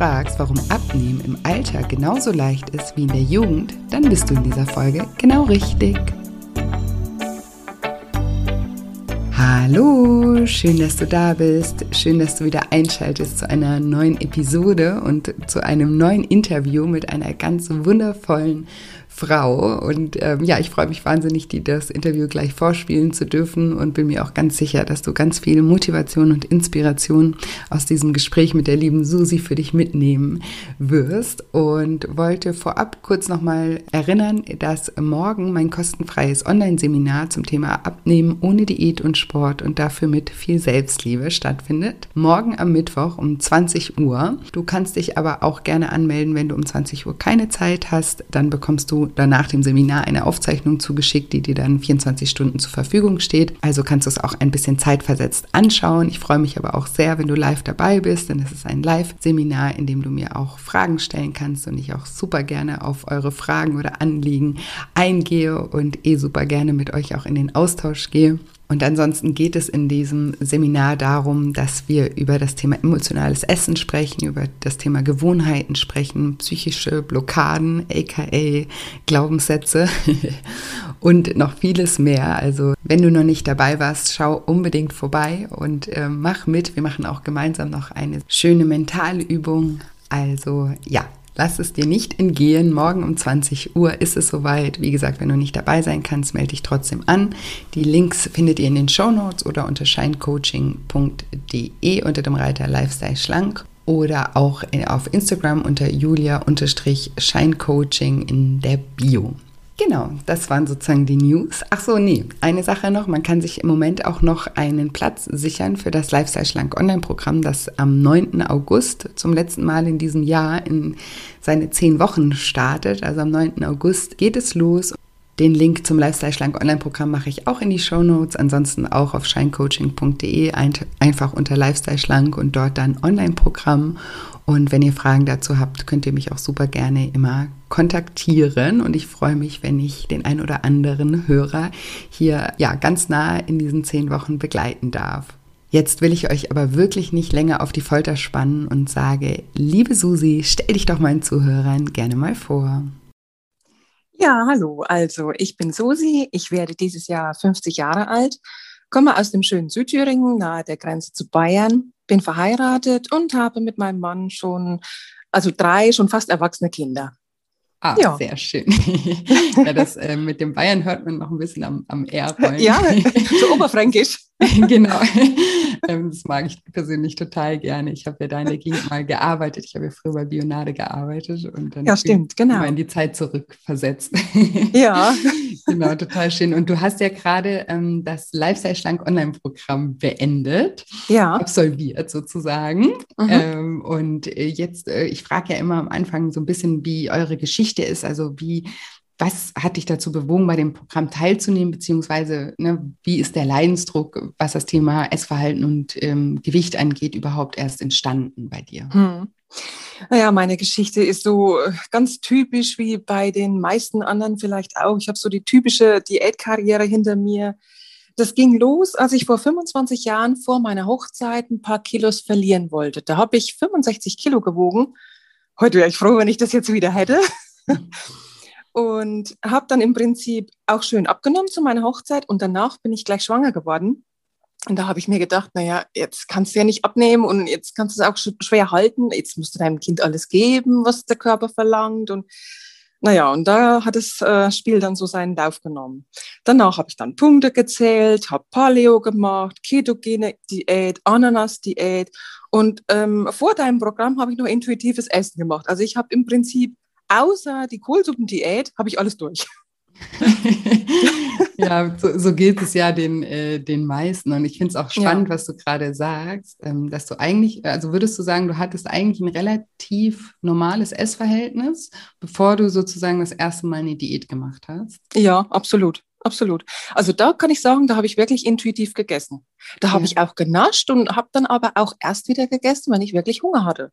Fragst, warum Abnehmen im Alter genauso leicht ist wie in der Jugend, dann bist du in dieser Folge genau richtig. Hallo, schön, dass du da bist. Schön, dass du wieder einschaltest zu einer neuen Episode und zu einem neuen Interview mit einer ganz wundervollen Frau. Und ähm, ja, ich freue mich wahnsinnig, dir das Interview gleich vorspielen zu dürfen und bin mir auch ganz sicher, dass du ganz viel Motivation und Inspiration aus diesem Gespräch mit der lieben Susi für dich mitnehmen wirst. Und wollte vorab kurz nochmal erinnern, dass morgen mein kostenfreies Online-Seminar zum Thema Abnehmen ohne Diät und Sport und dafür mit viel Selbstliebe stattfindet. Morgen am Mittwoch um 20 Uhr. Du kannst dich aber auch gerne anmelden, wenn du um 20 Uhr keine Zeit hast. Dann bekommst du danach dem Seminar eine Aufzeichnung zugeschickt, die dir dann 24 Stunden zur Verfügung steht. Also kannst du es auch ein bisschen zeitversetzt anschauen. Ich freue mich aber auch sehr, wenn du live dabei bist, denn es ist ein Live-Seminar, in dem du mir auch Fragen stellen kannst und ich auch super gerne auf eure Fragen oder Anliegen eingehe und eh super gerne mit euch auch in den Austausch gehe. Und ansonsten geht es in diesem Seminar darum, dass wir über das Thema emotionales Essen sprechen, über das Thema Gewohnheiten sprechen, psychische Blockaden, aka Glaubenssätze und noch vieles mehr. Also wenn du noch nicht dabei warst, schau unbedingt vorbei und äh, mach mit. Wir machen auch gemeinsam noch eine schöne Mentalübung. Also ja, Lass es dir nicht entgehen. Morgen um 20 Uhr ist es soweit. Wie gesagt, wenn du nicht dabei sein kannst, melde dich trotzdem an. Die Links findet ihr in den Show Notes oder unter shinecoaching.de unter dem Reiter Lifestyle Schlank oder auch auf Instagram unter julia-shinecoaching in der Bio. Genau, das waren sozusagen die News. Ach so, nee, eine Sache noch, man kann sich im Moment auch noch einen Platz sichern für das Lifestyle Schlank Online-Programm, das am 9. August zum letzten Mal in diesem Jahr in seine zehn Wochen startet. Also am 9. August geht es los. Den Link zum Lifestyle Schlank Online-Programm mache ich auch in die Show Notes. Ansonsten auch auf shinecoaching.de einfach unter Lifestyle Schlank und dort dann Online-Programm. Und wenn ihr Fragen dazu habt, könnt ihr mich auch super gerne immer kontaktieren. Und ich freue mich, wenn ich den ein oder anderen Hörer hier ja ganz nah in diesen zehn Wochen begleiten darf. Jetzt will ich euch aber wirklich nicht länger auf die Folter spannen und sage, liebe Susi, stell dich doch meinen Zuhörern gerne mal vor. Ja, hallo. Also, ich bin Susi. Ich werde dieses Jahr 50 Jahre alt, komme aus dem schönen Südthüringen, nahe der Grenze zu Bayern, bin verheiratet und habe mit meinem Mann schon, also drei schon fast erwachsene Kinder. Ah, ja. sehr schön. ja, das äh, mit dem Bayern hört man noch ein bisschen am, am R. Ja, so oberfränkisch. genau. Ähm, das mag ich persönlich total gerne. Ich habe ja da in der Gegend mal gearbeitet. Ich habe ja früher bei Bionade gearbeitet und dann ja, stimmt, genau. in die Zeit zurückversetzt. ja. genau, total schön. Und du hast ja gerade ähm, das Lifestyle Schlank Online-Programm beendet, ja. absolviert sozusagen. Mhm. Ähm, und äh, jetzt, äh, ich frage ja immer am Anfang so ein bisschen, wie eure Geschichte ist, also wie was hat dich dazu bewogen, bei dem Programm teilzunehmen, beziehungsweise ne, wie ist der Leidensdruck, was das Thema Essverhalten und ähm, Gewicht angeht, überhaupt erst entstanden bei dir? Hm. Naja, meine Geschichte ist so äh, ganz typisch wie bei den meisten anderen vielleicht auch. Ich habe so die typische Diätkarriere hinter mir. Das ging los, als ich vor 25 Jahren vor meiner Hochzeit ein paar Kilos verlieren wollte. Da habe ich 65 Kilo gewogen. Heute wäre ich froh, wenn ich das jetzt wieder hätte. und habe dann im Prinzip auch schön abgenommen zu meiner Hochzeit und danach bin ich gleich schwanger geworden. Und da habe ich mir gedacht, naja, jetzt kannst du ja nicht abnehmen und jetzt kannst du es auch schwer halten. Jetzt musst du deinem Kind alles geben, was der Körper verlangt. Und naja, und da hat das äh, Spiel dann so seinen Lauf genommen. Danach habe ich dann Punkte gezählt, habe Paleo gemacht, ketogene Diät, Ananas-Diät. Und ähm, vor deinem Programm habe ich noch intuitives Essen gemacht. Also ich habe im Prinzip außer die Kohlsuppendiät habe ich alles durch. ja, so, so, geht es ja den, äh, den meisten. Und ich finde es auch spannend, ja. was du gerade sagst, ähm, dass du eigentlich, also würdest du sagen, du hattest eigentlich ein relativ normales Essverhältnis, bevor du sozusagen das erste Mal eine Diät gemacht hast? Ja, absolut. Absolut. Also da kann ich sagen, da habe ich wirklich intuitiv gegessen. Da habe ich auch genascht und habe dann aber auch erst wieder gegessen, wenn ich wirklich Hunger hatte.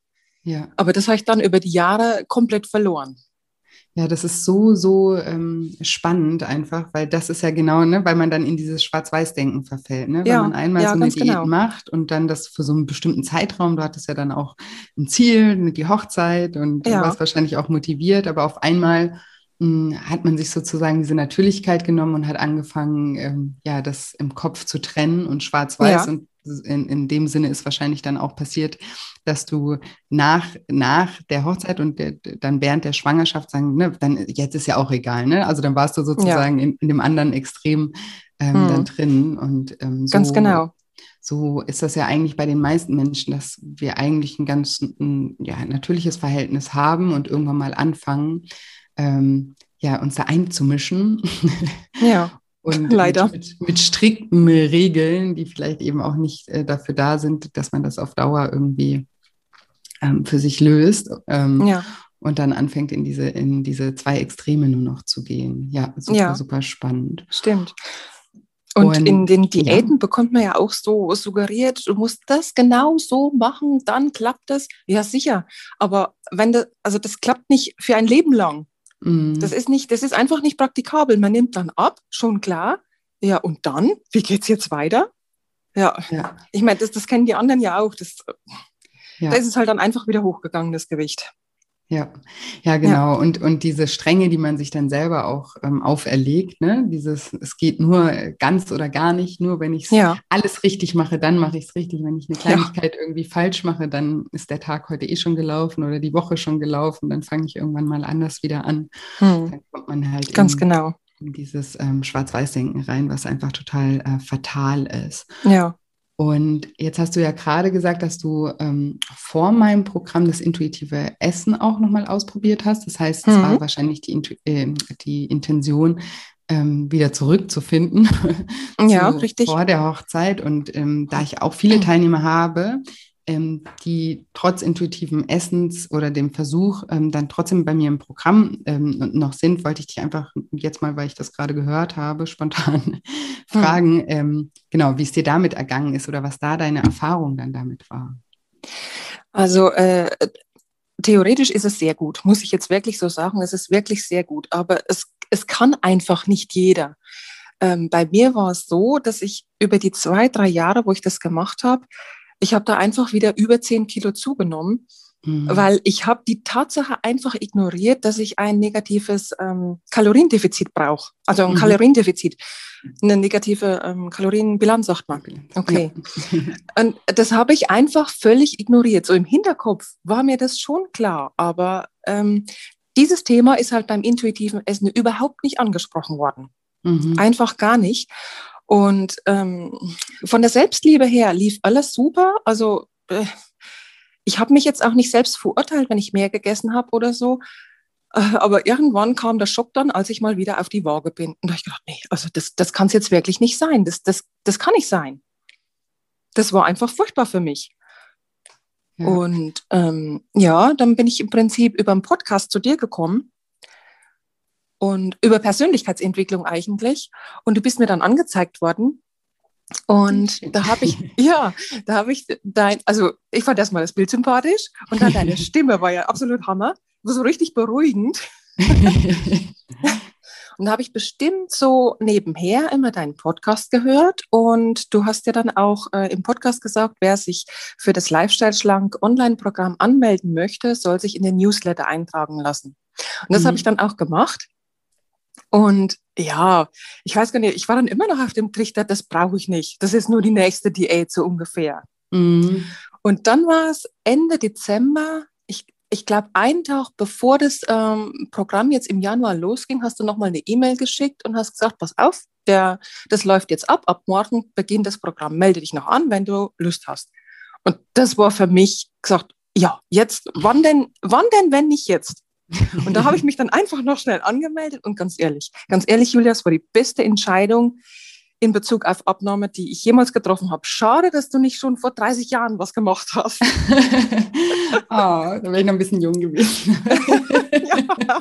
Ja. Aber das habe ich dann über die Jahre komplett verloren. Ja, das ist so, so ähm, spannend einfach, weil das ist ja genau, ne, weil man dann in dieses Schwarz-Weiß-Denken verfällt, ne? Wenn ja, man einmal ja, so eine Diät genau. macht und dann das für so einen bestimmten Zeitraum, du hattest ja dann auch ein Ziel, die Hochzeit und ja. du warst wahrscheinlich auch motiviert, aber auf einmal hat man sich sozusagen diese Natürlichkeit genommen und hat angefangen, ähm, ja, das im Kopf zu trennen und schwarz-weiß ja. und in, in dem Sinne ist wahrscheinlich dann auch passiert, dass du nach, nach der Hochzeit und der, dann während der Schwangerschaft sagen, ne, dann jetzt ist ja auch egal, ne? Also dann warst du sozusagen ja. in, in, dem anderen Extrem ähm, hm. dann drin. Und ähm, so, ganz genau. So ist das ja eigentlich bei den meisten Menschen, dass wir eigentlich ein ganz ein, ja, natürliches Verhältnis haben und irgendwann mal anfangen, ähm, ja, uns da einzumischen. Ja. Und Leider. Mit, mit, strikten Regeln, die vielleicht eben auch nicht äh, dafür da sind, dass man das auf Dauer irgendwie ähm, für sich löst. Ähm, ja. Und dann anfängt in diese, in diese zwei Extreme nur noch zu gehen. Ja, super, ja. super spannend. Stimmt. Und, und in den Diäten ja. bekommt man ja auch so suggeriert, du musst das genau so machen, dann klappt das. Ja, sicher. Aber wenn das, also das klappt nicht für ein Leben lang. Mhm. Das ist nicht, das ist einfach nicht praktikabel. Man nimmt dann ab, schon klar. Ja, und dann? Wie geht's jetzt weiter? Ja, ja. ich meine, das, das kennen die anderen ja auch. Das, ja. Da ist es halt dann einfach wieder hochgegangen, das Gewicht. Ja, ja, genau. Ja. Und, und diese Stränge, die man sich dann selber auch ähm, auferlegt, ne? dieses, es geht nur ganz oder gar nicht, nur wenn ich ja. alles richtig mache, dann mache ich es richtig. Wenn ich eine Kleinigkeit ja. irgendwie falsch mache, dann ist der Tag heute eh schon gelaufen oder die Woche schon gelaufen, dann fange ich irgendwann mal anders wieder an. Hm. Dann kommt man halt ganz in, genau. in dieses ähm, Schwarz-Weiß-Denken rein, was einfach total äh, fatal ist. Ja. Und jetzt hast du ja gerade gesagt, dass du ähm, vor meinem Programm das intuitive Essen auch nochmal ausprobiert hast. Das heißt, es mhm. war wahrscheinlich die, äh, die Intention, ähm, wieder zurückzufinden. ja, richtig. Vor der Hochzeit. Und ähm, da ich auch viele Teilnehmer habe, ähm, die trotz intuitivem Essens oder dem Versuch ähm, dann trotzdem bei mir im Programm ähm, noch sind, wollte ich dich einfach jetzt mal, weil ich das gerade gehört habe, spontan hm. fragen, ähm, genau, wie es dir damit ergangen ist oder was da deine Erfahrung dann damit war. Also äh, theoretisch ist es sehr gut, muss ich jetzt wirklich so sagen. Es ist wirklich sehr gut, aber es, es kann einfach nicht jeder. Ähm, bei mir war es so, dass ich über die zwei, drei Jahre, wo ich das gemacht habe, ich habe da einfach wieder über zehn Kilo zugenommen, mhm. weil ich habe die Tatsache einfach ignoriert, dass ich ein negatives ähm, Kaloriendefizit brauche. Also ein mhm. Kaloriendefizit, eine negative ähm, Kalorienbilanz, sagt man. Okay. Ja. Und das habe ich einfach völlig ignoriert. So im Hinterkopf war mir das schon klar, aber ähm, dieses Thema ist halt beim intuitiven Essen überhaupt nicht angesprochen worden. Mhm. Einfach gar nicht. Und ähm, von der Selbstliebe her lief alles super. Also äh, ich habe mich jetzt auch nicht selbst verurteilt, wenn ich mehr gegessen habe oder so. Äh, aber irgendwann kam der Schock dann, als ich mal wieder auf die Waage bin. Und da habe ich gedacht, nee, also das, das kann es jetzt wirklich nicht sein. Das, das, das kann nicht sein. Das war einfach furchtbar für mich. Ja. Und ähm, ja, dann bin ich im Prinzip über einen Podcast zu dir gekommen und über Persönlichkeitsentwicklung eigentlich. Und du bist mir dann angezeigt worden. Und da habe ich, ja, da habe ich dein, also ich fand erstmal das Bild sympathisch und dann deine Stimme war ja absolut Hammer, war so richtig beruhigend. und da habe ich bestimmt so nebenher immer deinen Podcast gehört und du hast ja dann auch äh, im Podcast gesagt, wer sich für das Lifestyle Schlank Online-Programm anmelden möchte, soll sich in den Newsletter eintragen lassen. Und das mhm. habe ich dann auch gemacht. Und ja, ich weiß gar nicht, ich war dann immer noch auf dem Trichter, das brauche ich nicht. Das ist nur die nächste Diät so ungefähr. Mhm. Und dann war es Ende Dezember, ich, ich glaube, einen Tag bevor das ähm, Programm jetzt im Januar losging, hast du nochmal eine E-Mail geschickt und hast gesagt, pass auf, der, das läuft jetzt ab, ab morgen beginnt das Programm, melde dich noch an, wenn du Lust hast. Und das war für mich gesagt, ja, jetzt, wann denn, wann denn, wenn nicht jetzt? Und da habe ich mich dann einfach noch schnell angemeldet und ganz ehrlich, ganz ehrlich, Julia, das war die beste Entscheidung in Bezug auf Abnahme, die ich jemals getroffen habe. Schade, dass du nicht schon vor 30 Jahren was gemacht hast. oh, da wäre ich noch ein bisschen jung gewesen. ja.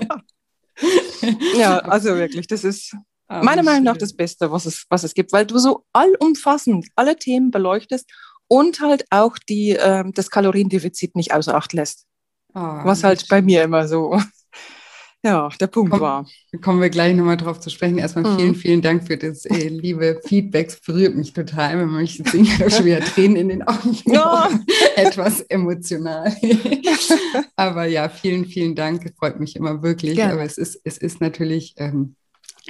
ja, also wirklich, das ist oh, meiner Meinung nach das Beste, was es, was es gibt, weil du so allumfassend alle Themen beleuchtest und halt auch die, äh, das Kaloriendefizit nicht außer Acht lässt. Oh, was halt bei mir immer so ja, der Punkt Komm, war. Kommen wir gleich nochmal drauf zu sprechen. Erstmal mhm. vielen, vielen Dank für das äh, liebe Feedback. Es berührt mich total, wenn man mich jetzt schon wieder Tränen in den Augen ja. Etwas emotional. Aber ja, vielen, vielen Dank. Freut mich immer wirklich. Gerne. Aber es ist, es ist natürlich ähm,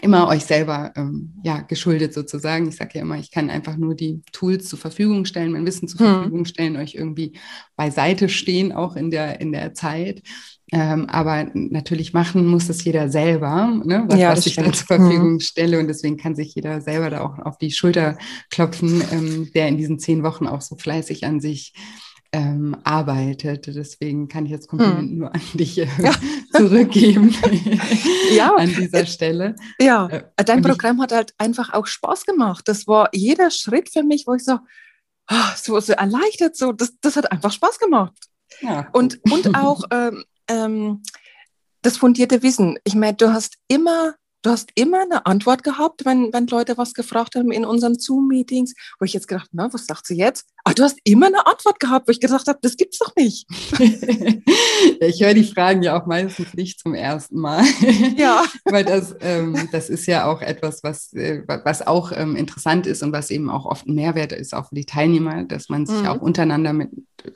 immer euch selber ähm, ja, geschuldet sozusagen. Ich sage ja immer, ich kann einfach nur die Tools zur Verfügung stellen, mein Wissen zur hm. Verfügung stellen, euch irgendwie beiseite stehen, auch in der, in der Zeit. Ähm, aber natürlich machen muss das jeder selber, ne, was, ja, was ich da zur Verfügung mhm. stelle. Und deswegen kann sich jeder selber da auch auf die Schulter klopfen, ähm, der in diesen zehn Wochen auch so fleißig an sich ähm, arbeitet. Deswegen kann ich jetzt Kompliment hm. nur an dich äh, ja. zurückgeben ja. an dieser Stelle. Ja, äh, dein Programm ich, hat halt einfach auch Spaß gemacht. Das war jeder Schritt für mich, wo ich so, oh, so, so erleichtert, so, das, das hat einfach Spaß gemacht. Ja. Und, und auch ähm, ähm, das fundierte Wissen. Ich meine, du hast immer du hast immer eine Antwort gehabt, wenn, wenn Leute was gefragt haben in unseren Zoom-Meetings, wo ich jetzt gedacht, na, was sagt sie jetzt? Ah, du hast immer eine Antwort gehabt, wo ich gedacht habe, das gibt's doch nicht. ich höre die Fragen ja auch meistens nicht zum ersten Mal. Ja. Weil das, ähm, das ist ja auch etwas, was, äh, was auch ähm, interessant ist und was eben auch oft ein Mehrwert ist, auch für die Teilnehmer, dass man sich mhm. auch untereinander mit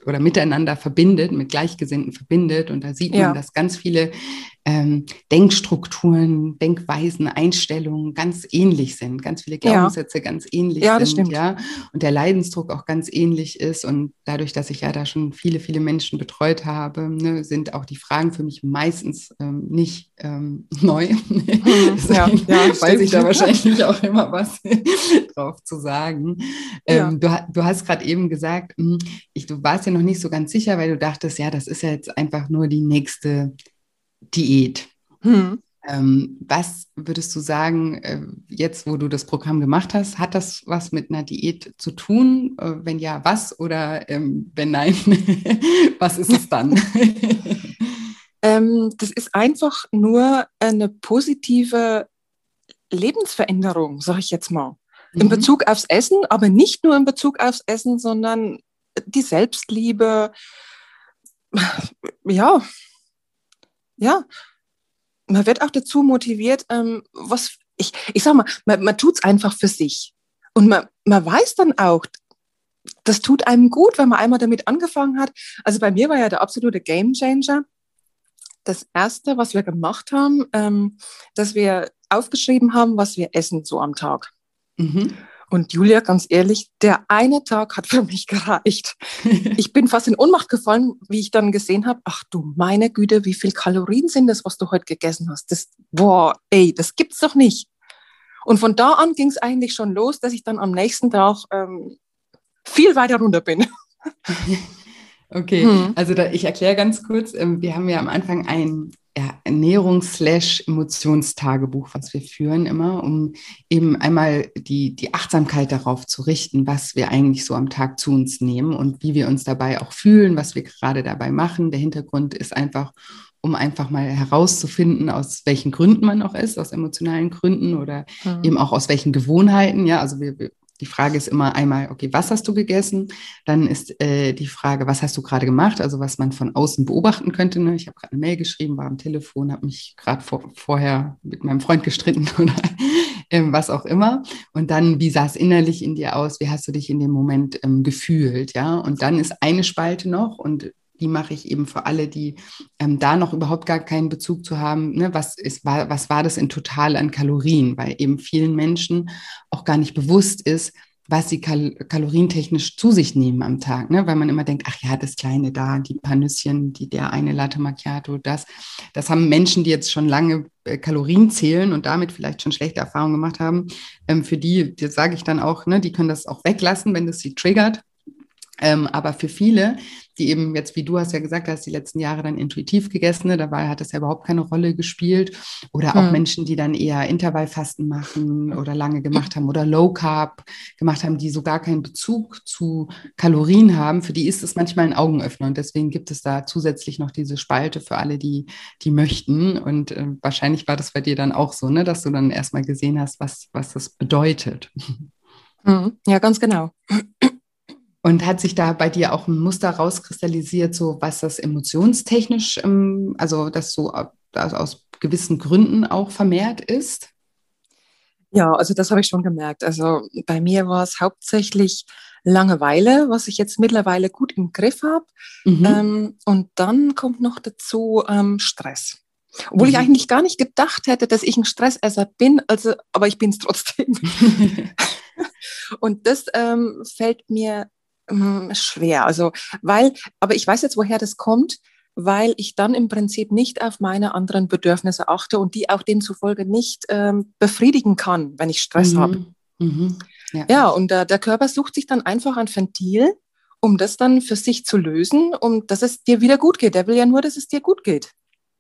oder miteinander verbindet, mit Gleichgesinnten verbindet. Und da sieht man, ja. dass ganz viele ähm, Denkstrukturen, Denkweisen, Einstellungen ganz ähnlich sind, ganz viele Glaubenssätze ja. ganz ähnlich ja, sind, stimmt. ja, und der Leidensdruck auch ganz ähnlich ist. Und dadurch, dass ich ja da schon viele, viele Menschen betreut habe, ne, sind auch die Fragen für mich meistens ähm, nicht ähm, neu. Mhm. ja, ja, weiß ich da wahrscheinlich auch immer was drauf zu sagen. Ähm, du, du, hast gerade eben gesagt, hm, ich, du warst ja noch nicht so ganz sicher, weil du dachtest, ja, das ist ja jetzt einfach nur die nächste Diät. Hm. Ähm, was würdest du sagen, äh, jetzt wo du das Programm gemacht hast, hat das was mit einer Diät zu tun? Äh, wenn ja, was? Oder ähm, wenn nein, was ist es dann? ähm, das ist einfach nur eine positive Lebensveränderung, sage ich jetzt mal. In mhm. Bezug aufs Essen, aber nicht nur in Bezug aufs Essen, sondern die Selbstliebe. Ja, ja, man wird auch dazu motiviert, ähm, was ich, ich sag mal, man, man tut es einfach für sich. Und man, man weiß dann auch, das tut einem gut, wenn man einmal damit angefangen hat. Also bei mir war ja der absolute Game Changer. Das erste, was wir gemacht haben, ähm, dass wir aufgeschrieben haben, was wir essen so am Tag. Mhm. Und Julia, ganz ehrlich, der eine Tag hat für mich gereicht. Ich bin fast in Ohnmacht gefallen, wie ich dann gesehen habe, ach du meine Güte, wie viel Kalorien sind das, was du heute gegessen hast? Das, boah, ey, das gibt's doch nicht. Und von da an ging es eigentlich schon los, dass ich dann am nächsten Tag ähm, viel weiter runter bin. Okay, hm. also da, ich erkläre ganz kurz, ähm, wir haben ja am Anfang ein ja, Ernährungs-Emotionstagebuch, was wir führen immer, um eben einmal die, die Achtsamkeit darauf zu richten, was wir eigentlich so am Tag zu uns nehmen und wie wir uns dabei auch fühlen, was wir gerade dabei machen. Der Hintergrund ist einfach, um einfach mal herauszufinden, aus welchen Gründen man auch ist, aus emotionalen Gründen oder mhm. eben auch aus welchen Gewohnheiten. Ja, also wir, wir die Frage ist immer einmal, okay, was hast du gegessen? Dann ist äh, die Frage, was hast du gerade gemacht? Also was man von außen beobachten könnte. Ne? Ich habe gerade eine Mail geschrieben, war am Telefon, habe mich gerade vor, vorher mit meinem Freund gestritten oder ähm, was auch immer. Und dann, wie sah es innerlich in dir aus? Wie hast du dich in dem Moment ähm, gefühlt? Ja, und dann ist eine Spalte noch und die mache ich eben für alle, die ähm, da noch überhaupt gar keinen Bezug zu haben. Ne? Was, ist, war, was war das in total an Kalorien? Weil eben vielen Menschen auch gar nicht bewusst ist, was sie kal kalorientechnisch zu sich nehmen am Tag, ne? weil man immer denkt, ach ja, das Kleine da, die paar Nüsschen, die, der eine Latte Macchiato, das. Das haben Menschen, die jetzt schon lange äh, Kalorien zählen und damit vielleicht schon schlechte Erfahrungen gemacht haben. Ähm, für die, die sage ich dann auch, ne, die können das auch weglassen, wenn das sie triggert Ähm, aber für viele, die eben jetzt, wie du hast ja gesagt, hast die letzten Jahre dann intuitiv gegessen, ne? dabei hat das ja überhaupt keine Rolle gespielt. Oder auch mhm. Menschen, die dann eher Intervallfasten machen oder lange gemacht haben oder Low Carb gemacht haben, die so gar keinen Bezug zu Kalorien haben, für die ist es manchmal ein Augenöffner. Und deswegen gibt es da zusätzlich noch diese Spalte für alle, die, die möchten. Und äh, wahrscheinlich war das bei dir dann auch so, ne? dass du dann erstmal gesehen hast, was, was das bedeutet. Mhm. Ja, ganz genau. Und hat sich da bei dir auch ein Muster rauskristallisiert, so was das emotionstechnisch, ähm, also das so aus gewissen Gründen auch vermehrt ist? Ja, also das habe ich schon gemerkt. Also bei mir war es hauptsächlich Langeweile, was ich jetzt mittlerweile gut im Griff habe. Mhm. Ähm, und dann kommt noch dazu ähm, Stress. Obwohl mhm. ich eigentlich gar nicht gedacht hätte, dass ich ein Stressesser bin, also, aber ich bin es trotzdem. und das ähm, fällt mir hm, schwer. Also, weil, aber ich weiß jetzt, woher das kommt, weil ich dann im Prinzip nicht auf meine anderen Bedürfnisse achte und die auch demzufolge nicht ähm, befriedigen kann, wenn ich Stress mhm. habe. Mhm. Ja. ja. und äh, der Körper sucht sich dann einfach ein Ventil, um das dann für sich zu lösen, um dass es dir wieder gut geht. Der will ja nur, dass es dir gut geht.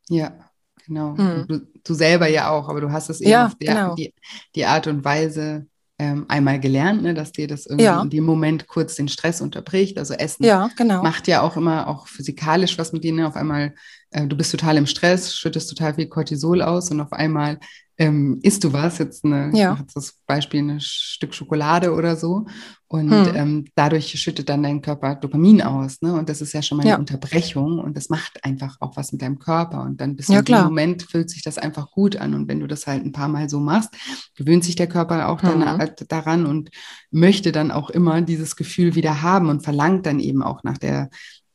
Ja, genau. Hm. Du, du, selber ja auch, aber du hast es eben ja, auf der, genau. die, die Art und Weise ähm, einmal gelernt, ne, dass dir das irgendwie ja. in dem Moment kurz den Stress unterbricht. Also Essen ja, genau. macht ja auch immer auch physikalisch was mit dir. Ne? Auf einmal, äh, du bist total im Stress, schüttest total viel Cortisol aus und auf einmal ähm, isst du was, jetzt eine, ja. das Beispiel ein Stück Schokolade oder so. Und hm. ähm, dadurch schüttet dann dein Körper Dopamin aus. Ne? Und das ist ja schon mal eine ja. Unterbrechung und das macht einfach auch was mit deinem Körper. Und dann bis ja, in dem Moment fühlt sich das einfach gut an. Und wenn du das halt ein paar Mal so machst, gewöhnt sich der Körper auch hm. dann, äh, daran und möchte dann auch immer dieses Gefühl wieder haben und verlangt dann eben auch nach der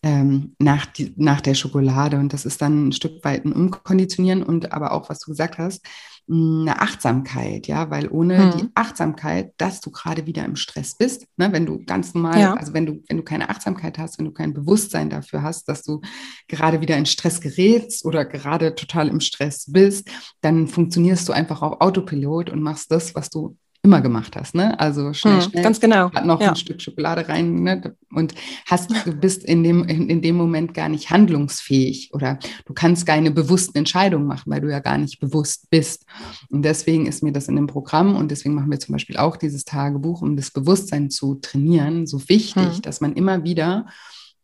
ähm, nach, die, nach der Schokolade. Und das ist dann ein Stück weit ein Umkonditionieren und aber auch, was du gesagt hast, eine Achtsamkeit, ja, weil ohne hm. die Achtsamkeit, dass du gerade wieder im Stress bist, ne, wenn du ganz normal, ja. also wenn du, wenn du keine Achtsamkeit hast, wenn du kein Bewusstsein dafür hast, dass du gerade wieder in Stress gerätst oder gerade total im Stress bist, dann funktionierst du einfach auf Autopilot und machst das, was du immer gemacht hast, ne? Also schnell, hm, schnell, ganz genau. Hat noch ja. ein Stück Schokolade rein, ne? Und hast, du bist in dem, in, in, dem Moment gar nicht handlungsfähig oder du kannst keine bewussten Entscheidungen machen, weil du ja gar nicht bewusst bist. Und deswegen ist mir das in dem Programm und deswegen machen wir zum Beispiel auch dieses Tagebuch, um das Bewusstsein zu trainieren, so wichtig, hm. dass man immer wieder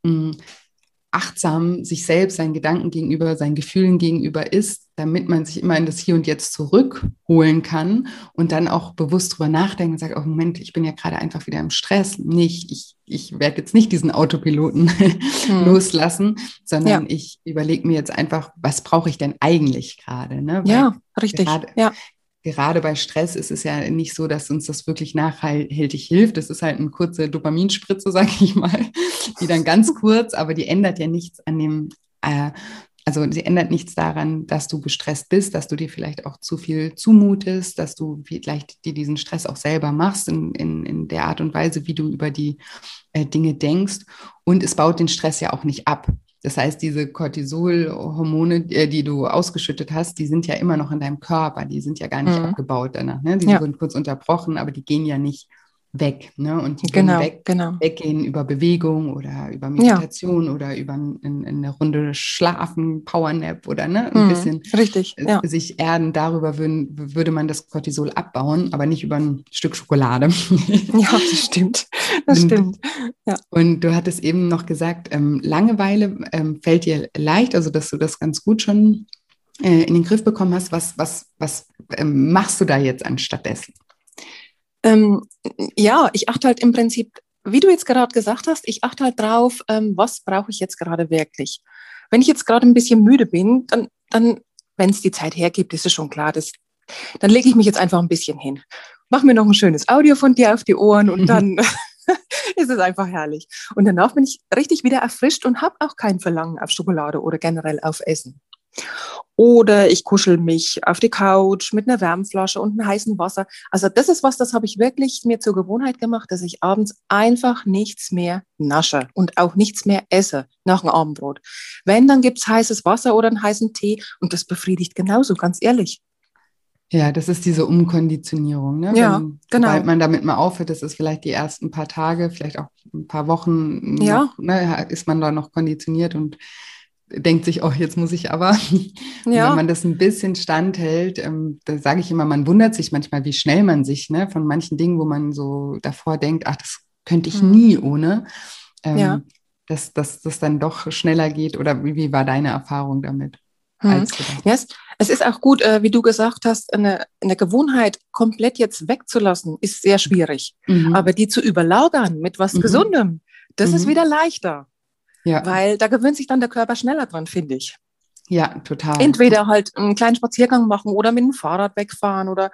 mh, hm, achtsam sich selbst, seinen Gedanken gegenüber, seinen Gefühlen gegenüber ist, damit man sich immer in das Hier und Jetzt zurückholen kann und dann auch bewusst drüber nachdenken und sagt, oh Moment, ich bin ja gerade einfach wieder im Stress. Nicht, ich, ich werde jetzt nicht diesen Autopiloten hm. loslassen, sondern ja. ich überlege mir jetzt einfach, was brauche ich denn eigentlich gerade? Ne? ja, richtig. Grade, ja gerade bei Stress ist es ja nicht so, dass uns das wirklich nachhaltig hilft. Das ist halt eine kurze Dopaminspritze, sage ich mal, die dann ganz kurz, aber die ändert ja nichts an dem, äh, also sie ändert nichts daran, dass du gestresst bist, dass du dir vielleicht auch zu viel zumutest, dass du vielleicht dir diesen Stress auch selber machst in, in, in der Art und Weise, wie du über die äh, Dinge denkst. Und es baut den Stress ja auch nicht ab. Das heißt, diese Cortisolhormone, äh, die du ausgeschüttet hast, die sind ja immer noch in deinem Körper, die sind ja gar nicht mhm. abgebaut danach. Ne? Die ja. wurden kurz unterbrochen, aber die gehen ja nicht weg. Ne? Und die genau, weg, genau. weggehen über Bewegung oder über Meditation ja. oder über ein, eine Runde Schlafen, Powernap oder ne? ein mhm, bisschen richtig, äh, ja. sich erden. Darüber würden, würde man das Cortisol abbauen, aber nicht über ein Stück Schokolade. Ja, das stimmt. Das und, stimmt. Ja. Und du hattest eben noch gesagt, ähm, Langeweile ähm, fällt dir leicht, also dass du das ganz gut schon äh, in den Griff bekommen hast. Was, was, was ähm, machst du da jetzt anstattdessen? Ähm, ja, ich achte halt im Prinzip, wie du jetzt gerade gesagt hast, ich achte halt drauf, ähm, was brauche ich jetzt gerade wirklich. Wenn ich jetzt gerade ein bisschen müde bin, dann, dann wenn es die Zeit hergibt, ist es schon klar, dass, dann lege ich mich jetzt einfach ein bisschen hin. Mach mir noch ein schönes Audio von dir auf die Ohren und dann ist es einfach herrlich. Und danach bin ich richtig wieder erfrischt und habe auch kein Verlangen auf Schokolade oder generell auf Essen. Oder ich kuschel mich auf die Couch mit einer Wärmflasche und einem heißen Wasser. Also das ist was, das habe ich wirklich mir zur Gewohnheit gemacht, dass ich abends einfach nichts mehr nasche und auch nichts mehr esse nach dem Abendbrot. Wenn, dann gibt es heißes Wasser oder einen heißen Tee und das befriedigt genauso, ganz ehrlich. Ja, das ist diese Umkonditionierung. Ne? Ja, Wenn, genau. Sobald man damit mal aufhört, das ist vielleicht die ersten paar Tage, vielleicht auch ein paar Wochen, Ja. noch, ne, ist man da noch konditioniert und denkt sich, oh, jetzt muss ich aber. Ja. wenn man das ein bisschen standhält, ähm, da sage ich immer, man wundert sich manchmal, wie schnell man sich ne, von manchen Dingen, wo man so davor denkt, ach, das könnte ich Mhm. nie ohne, ähm, Ja. dass, dass das dann doch schneller geht. Oder wie, wie war deine Erfahrung damit? Hm. Das Ja, es, ist auch gut, äh, wie du gesagt hast, eine, eine Gewohnheit komplett jetzt wegzulassen, ist sehr schwierig. Mhm. Aber die zu überlagern mit was Mhm. Gesundem, das ist Mhm. wieder leichter. Ja, Weil da gewöhnt sich dann der Körper schneller dran, finde ich. ja, total. Entweder halt einen kleinen Spaziergang machen oder mit dem Fahrrad wegfahren oder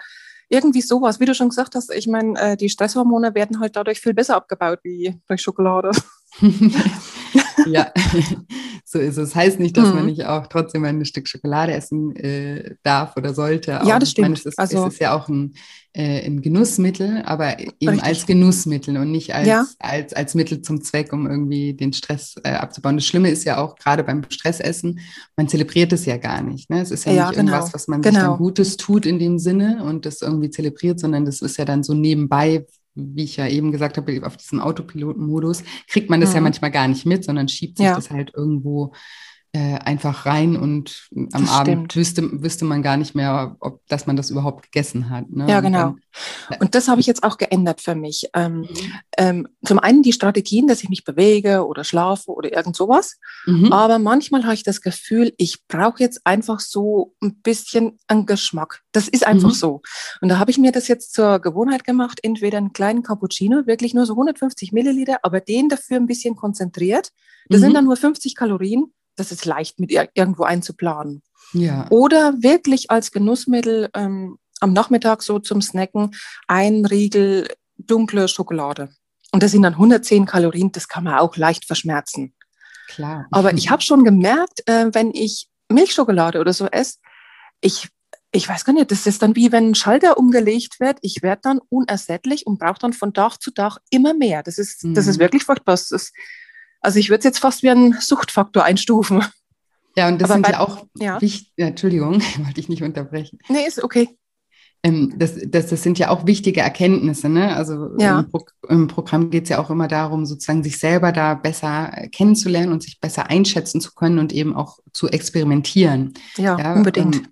irgendwie sowas. Wie du schon gesagt hast, ich meine, äh, die Stresshormone werden halt dadurch viel besser abgebaut wie durch Schokolade. ja, so ist es. Heißt nicht, dass man Mhm. nicht auch trotzdem ein Stück Schokolade essen äh, darf oder sollte. Ja, das ich meine, stimmt. es, ist, Also- es ist ja auch ein, äh, ein Genussmittel, aber eben Richtig. als Genussmittel und nicht als, Ja. als, als Mittel zum Zweck, um irgendwie den Stress äh, abzubauen. Das Schlimme ist ja auch gerade beim Stressessen, man zelebriert es ja gar nicht. Ne? Es ist ja, Ja, nicht genau. irgendwas, was man sich Genau. dann Gutes tut in dem Sinne und das irgendwie zelebriert, sondern das ist ja dann so nebenbei, wie ich ja eben gesagt habe, auf diesem Autopilotenmodus, kriegt man das ja Mhm. manchmal gar nicht mit, sondern schiebt sich Ja. das halt irgendwo äh, einfach rein und am Das Abend stimmt. wüsste, wüsste man gar nicht mehr, ob, dass man das überhaupt gegessen hat. Ne? Ja, Und genau. dann- Und das habe ich jetzt auch geändert für mich. Ähm, Mhm. ähm, zum einen die Strategien, dass ich mich bewege oder schlafe oder irgend sowas. Mhm. Aber manchmal habe ich das Gefühl, ich brauche jetzt einfach so ein bisschen einen Geschmack. Das ist einfach Mhm. so. Und da habe ich mir das jetzt zur Gewohnheit gemacht, entweder einen kleinen Cappuccino, wirklich nur so 150 Milliliter, aber den dafür ein bisschen konzentriert. Das Mhm. sind dann nur 50 Kalorien. Das ist leicht mit ir- irgendwo einzuplanen. Ja. Oder wirklich als Genussmittel ähm, am Nachmittag so zum Snacken ein Riegel dunkle Schokolade. Und das sind dann 110 Kalorien, das kann man auch leicht verschmerzen. Klar. Aber ich habe schon gemerkt, äh, wenn ich Milchschokolade oder so esse, ich, ich weiß gar nicht, das ist dann wie wenn ein Schalter umgelegt wird. Ich werde dann unersättlich und brauche dann von Tag zu Tag immer mehr. Das ist, das ist Mhm. wirklich furchtbar. Das ist, also ich würde es jetzt fast wie einen Suchtfaktor einstufen. Ja, und das aber sind ja auch Ja. wichtig, Entschuldigung, wollte ich nicht unterbrechen. Nee, ist okay. Ähm, das, das, das sind ja auch wichtige Erkenntnisse. Ne? Also Ja. im, Pro im Programm geht es ja auch immer darum, sozusagen sich selber da besser kennenzulernen und sich besser einschätzen zu können und eben auch zu experimentieren. Ja, Ja, unbedingt. ähm,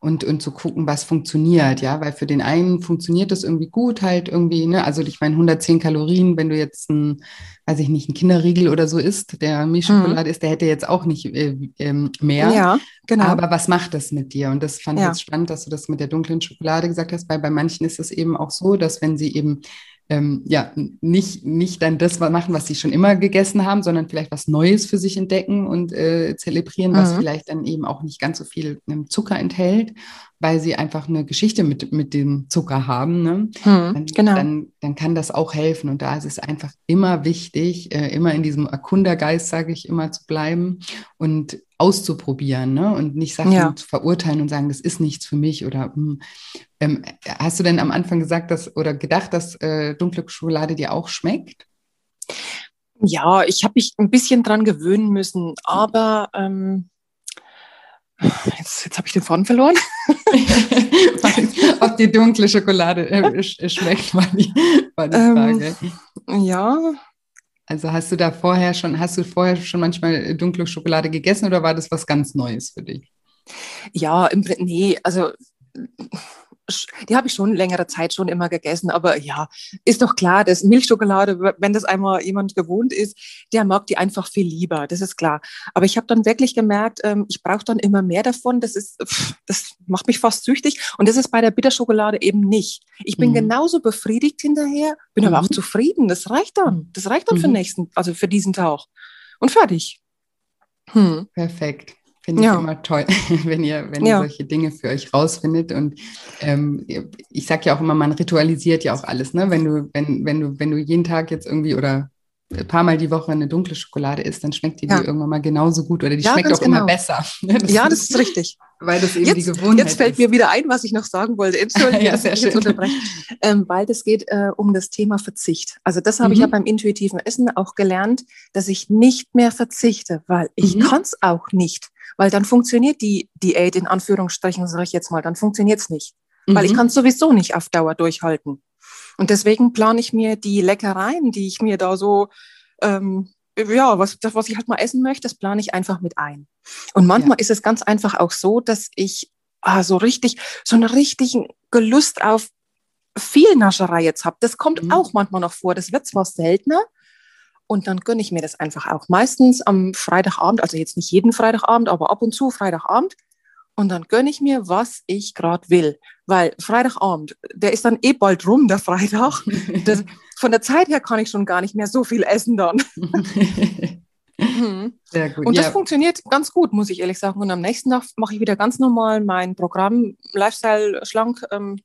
und, und zu gucken, was funktioniert, ja, weil für den einen funktioniert das irgendwie gut, halt irgendwie, ne, also ich meine 110 Kalorien, wenn du jetzt ein, weiß ich nicht, ein Kinderriegel oder so isst, der Milchschokolade ist, der hätte jetzt auch nicht äh, ähm, mehr. Ja, genau. Aber was macht das mit dir? Und das fand ich Ja. jetzt spannend, dass du das mit der dunklen Schokolade gesagt hast, weil bei manchen ist es eben auch so, dass wenn sie eben ähm, ja nicht, nicht dann das machen, was sie schon immer gegessen haben, sondern vielleicht was Neues für sich entdecken und äh, zelebrieren, was Mhm. vielleicht dann eben auch nicht ganz so viel ähm, Zucker enthält, weil sie einfach eine Geschichte mit, mit dem Zucker haben. Ne? Hm, dann, genau. dann, dann kann das auch helfen. Und da ist es einfach immer wichtig, äh, immer in diesem Erkundergeist, sage ich immer, zu bleiben und auszuprobieren ne? und nicht Sachen Ja. zu verurteilen und sagen, das ist nichts für mich oder hm. ähm, hast du denn am Anfang gesagt, dass oder gedacht, dass äh, dunkle Schokolade dir auch schmeckt? Ja, ich habe mich ein bisschen dran gewöhnen müssen, aber ähm, jetzt, jetzt habe ich den Faden verloren. Ob die dunkle Schokolade äh, sch- schmeckt, war die, war die Ähm, Frage. Ja, Also hast du da vorher schon, hast du vorher schon manchmal dunkle Schokolade gegessen oder war das was ganz Neues für dich? ja, im, Prin- nee, also die habe ich schon längere Zeit schon immer gegessen, aber ja, ist doch klar, dass Milchschokolade, wenn das einmal jemand gewohnt ist, der mag die einfach viel lieber, das ist klar. Aber ich habe dann wirklich gemerkt, ähm, ich brauche dann immer mehr davon, das ist, pff, das macht mich fast süchtig und das ist bei der Bitterschokolade eben nicht. Ich bin Mhm. genauso befriedigt hinterher, bin aber auch Mhm. zufrieden, das reicht dann, das reicht dann für Mhm. den nächsten, also für diesen Tag und fertig. Hm. Perfekt. Finde ich Ja. immer toll, wenn ihr, wenn Ja. ihr solche Dinge für euch rausfindet. Und ähm, ich sage ja auch immer, man ritualisiert ja auch alles, ne? Wenn du, wenn, wenn du, wenn du jeden Tag jetzt irgendwie oder ein paar Mal die Woche eine dunkle Schokolade isst, dann schmeckt die Ja. dir irgendwann mal genauso gut oder die Ja, schmeckt auch immer genau. besser. ne? Ja, das ist richtig. weil das eben die Jetzt, Gewohnheit jetzt fällt ist. mir wieder ein, was ich noch sagen wollte. Entschuldigung, Ja, dass ich jetzt unterbreche. Ähm, weil das geht äh, um das Thema Verzicht. Also das habe ich Mhm. ja beim intuitiven Essen auch gelernt, dass ich nicht mehr verzichte, weil ich Mhm. kann es auch nicht. Weil dann funktioniert die Diät in Anführungsstrichen, sage ich jetzt mal, dann funktioniert es nicht. mhm. weil ich mhm. kann sowieso nicht auf Dauer durchhalten. Und deswegen plane ich mir die Leckereien, die ich mir da so, ähm, ja, was, das, was ich halt mal essen möchte, das plane ich einfach mit ein. Und manchmal ja. ist es ganz einfach auch so, dass ich ah, so richtig, so einen richtigen Gelust auf viel Nascherei jetzt habe. Das kommt mhm. auch manchmal noch vor. Das wird zwar seltener, und dann gönne ich mir das einfach auch. Meistens am Freitagabend, also jetzt nicht jeden Freitagabend, aber ab und zu Freitagabend. Und dann gönne ich mir, was ich gerade will. Weil Freitagabend, der ist dann eh bald rum, der Freitag. Das, von der Zeit her kann ich schon gar nicht mehr so viel essen dann. Mhm. Sehr gut. Und das ja. funktioniert ganz gut, muss ich ehrlich sagen. Und am nächsten Tag mache ich wieder ganz normal mein Programm Lifestyle schlank. Ähm,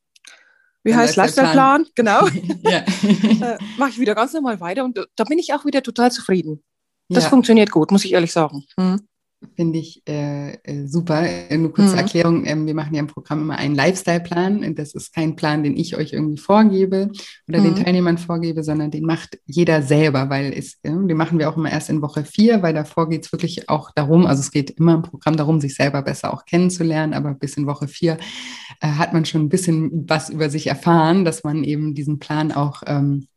wie heißt Lifestyle-Plan? Genau. äh, mache ich wieder ganz normal weiter und da bin ich auch wieder total zufrieden. Das ja. funktioniert gut, muss ich ehrlich sagen. Mhm. Finde ich äh, äh super. Eine kurze mhm. Erklärung. Ähm, wir machen ja im Programm immer einen Lifestyle-Plan. Das ist kein Plan, den ich euch irgendwie vorgebe oder mhm. den Teilnehmern vorgebe, sondern den macht jeder selber, weil es, äh, den machen wir auch immer erst in Woche vier, weil davor geht es wirklich auch darum, also es geht immer im Programm darum, sich selber besser auch kennenzulernen, aber bis in Woche vier äh, hat man schon ein bisschen was über sich erfahren, dass man eben diesen Plan auch ähm,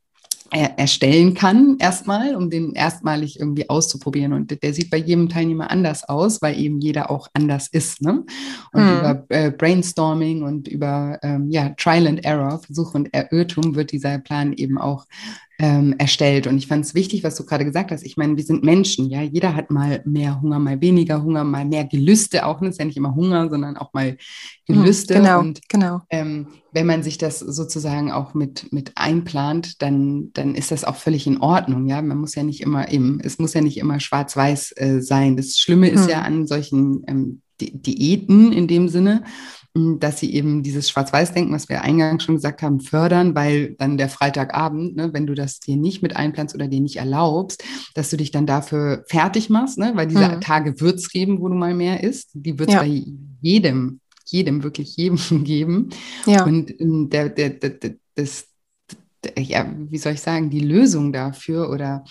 erstellen kann, erstmal, um den erstmalig irgendwie auszuprobieren. Und der sieht bei jedem Teilnehmer anders aus, weil eben jeder auch anders ist. Ne? Und mhm. über äh, Brainstorming und über ähm, ja, Trial and Error, Versuch und Irrtum wird dieser Plan eben auch ähm, erstellt. Und ich fand es wichtig, was du gerade gesagt hast. Ich meine, wir sind Menschen, ja. Jeder hat mal mehr Hunger, mal weniger Hunger, mal mehr Gelüste auch. Das ist ja nicht immer Hunger, sondern auch mal mhm, Gelüste. Mhm, genau, und genau. Ähm, wenn man sich das sozusagen auch mit, mit einplant, dann, dann ist das auch völlig in Ordnung. Ja, man muss ja nicht immer eben, es muss ja nicht immer schwarz-weiß äh, sein. Das Schlimme ist mhm. ja an solchen ähm, Diäten in dem Sinne, dass sie eben dieses Schwarz-Weiß-Denken, was wir eingangs schon gesagt haben, fördern, weil dann der Freitagabend, ne, wenn du das dir nicht mit einplanst oder dir nicht erlaubst, dass du dich dann dafür fertig machst, ne, weil diese mhm. Tage wird es geben, wo du mal mehr isst. Die wird es ja. bei jedem, jedem, wirklich jedem geben. Ja. Und ähm, der, der, der, das, ja, wie soll ich sagen, die Lösung dafür oder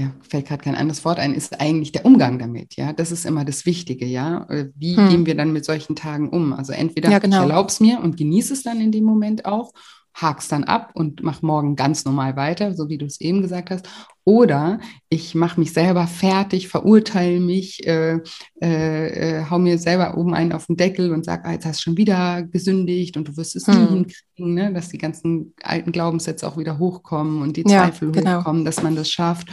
ja, fällt gerade kein anderes Wort ein, ist eigentlich der Umgang damit. Ja, das ist immer das Wichtige. Ja, äh, wie hm. gehen wir dann mit solchen Tagen um? Also entweder ja, genau. ich erlaube es mir und genieße es dann in dem Moment auch hak's dann ab und mach morgen ganz normal weiter, so wie du es eben gesagt hast. Oder ich mache mich selber fertig, verurteile mich, äh, äh, äh, hau mir selber oben einen auf den Deckel und sag, ah, jetzt hast du schon wieder gesündigt und du wirst es hm. nie hinkriegen, ne? dass die ganzen alten Glaubenssätze auch wieder hochkommen und die Zweifel ja, genau. hochkommen, dass man das schafft.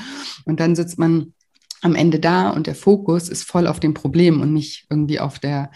Und dann sitzt man am Ende da und der Fokus ist voll auf dem Problem und nicht irgendwie auf der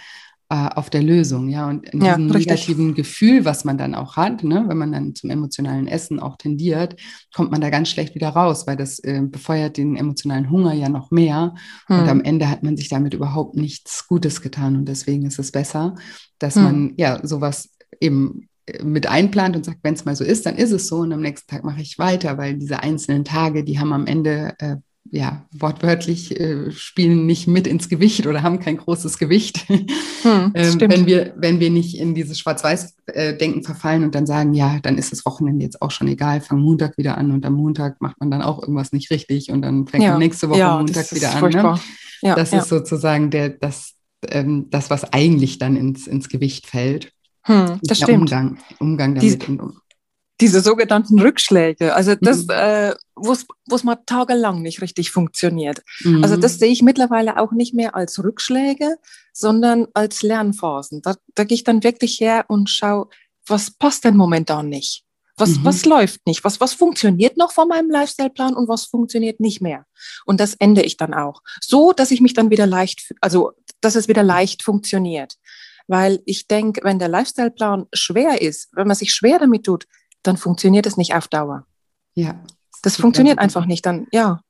auf der Lösung, ja. Und in ja, diesem richtig. negativen Gefühl, was man dann auch hat, ne, wenn man dann zum emotionalen Essen auch tendiert, kommt man da ganz schlecht wieder raus, weil das äh, befeuert den emotionalen Hunger ja noch mehr. Hm. Und am Ende hat man sich damit überhaupt nichts Gutes getan. Und deswegen ist es besser, dass hm. man ja sowas eben äh, mit einplant und sagt, wenn es mal so ist, dann ist es so und am nächsten Tag mache ich weiter, weil diese einzelnen Tage, die haben am Ende äh, ja, wortwörtlich äh, spielen nicht mit ins Gewicht oder haben kein großes Gewicht. Hm, ähm, wenn, wir, wenn wir nicht in dieses Schwarz-Weiß-Denken verfallen und dann sagen, ja, dann ist das Wochenende jetzt auch schon egal, fang Montag wieder an und am Montag macht man dann auch irgendwas nicht richtig und dann fängt ja. man nächste Woche ja, Montag wieder an. Ne? Ja, das ist sozusagen der, das, ähm, das, was eigentlich dann ins, ins Gewicht fällt. Hm, das der stimmt. Umgang, Umgang damit. Die, diese sogenannten Rückschläge, also das, mhm. äh, wo es mal tagelang nicht richtig funktioniert. Mhm. Also das sehe ich mittlerweile auch nicht mehr als Rückschläge, sondern als Lernphasen. Da, da gehe ich dann wirklich her und schaue, was passt denn momentan nicht? Was, mhm. was läuft nicht? Was, was funktioniert noch von meinem Lifestyle-Plan und was funktioniert nicht mehr? Und das ende ich dann auch. So, dass ich mich dann wieder leicht, also, dass es wieder leicht funktioniert. Weil ich denke, wenn der Lifestyle-Plan schwer ist, wenn man sich schwer damit tut, dann funktioniert es nicht auf Dauer. Ja. Das funktioniert einfach nicht. Dann, ja.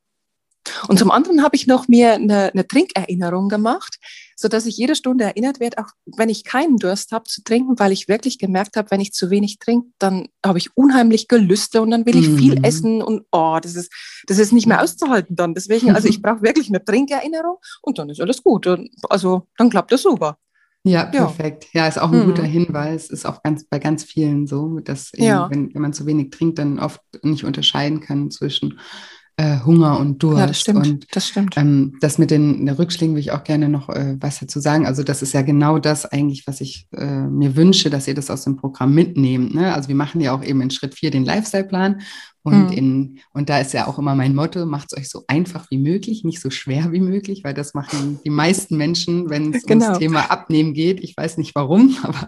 Und zum anderen habe ich noch mir eine, eine Trinkerinnerung gemacht, so dass ich jede Stunde erinnert werde, auch wenn ich keinen Durst habe zu trinken, weil ich wirklich gemerkt habe, wenn ich zu wenig trinke, dann habe ich unheimlich Gelüste und dann will ich mhm. viel essen und oh, das ist, das ist nicht mehr auszuhalten dann. Deswegen, also ich brauche wirklich eine Trinkerinnerung und dann ist alles gut. Und also dann klappt das super. Ja, perfekt. Ja, ist auch ein mhm. guter Hinweis. Ist auch ganz bei ganz vielen so, dass eben, ja. wenn, wenn man zu wenig trinkt, dann oft nicht unterscheiden kann zwischen äh, Hunger und Durst. Ja, das stimmt. Und das stimmt. ähm, das mit den, den Rückschlägen will ich auch gerne noch äh, was dazu sagen. Also das ist ja genau das eigentlich, was ich äh, mir wünsche, dass ihr das aus dem Programm mitnehmt. Ne? Also wir machen ja auch eben in Schritt 4 den Lifestyle-Plan und, mhm. in, und da ist ja auch immer mein Motto, macht es euch so einfach wie möglich, nicht so schwer wie möglich, weil das machen die meisten Menschen, wenn es genau. ums Thema Abnehmen geht. Ich weiß nicht warum, aber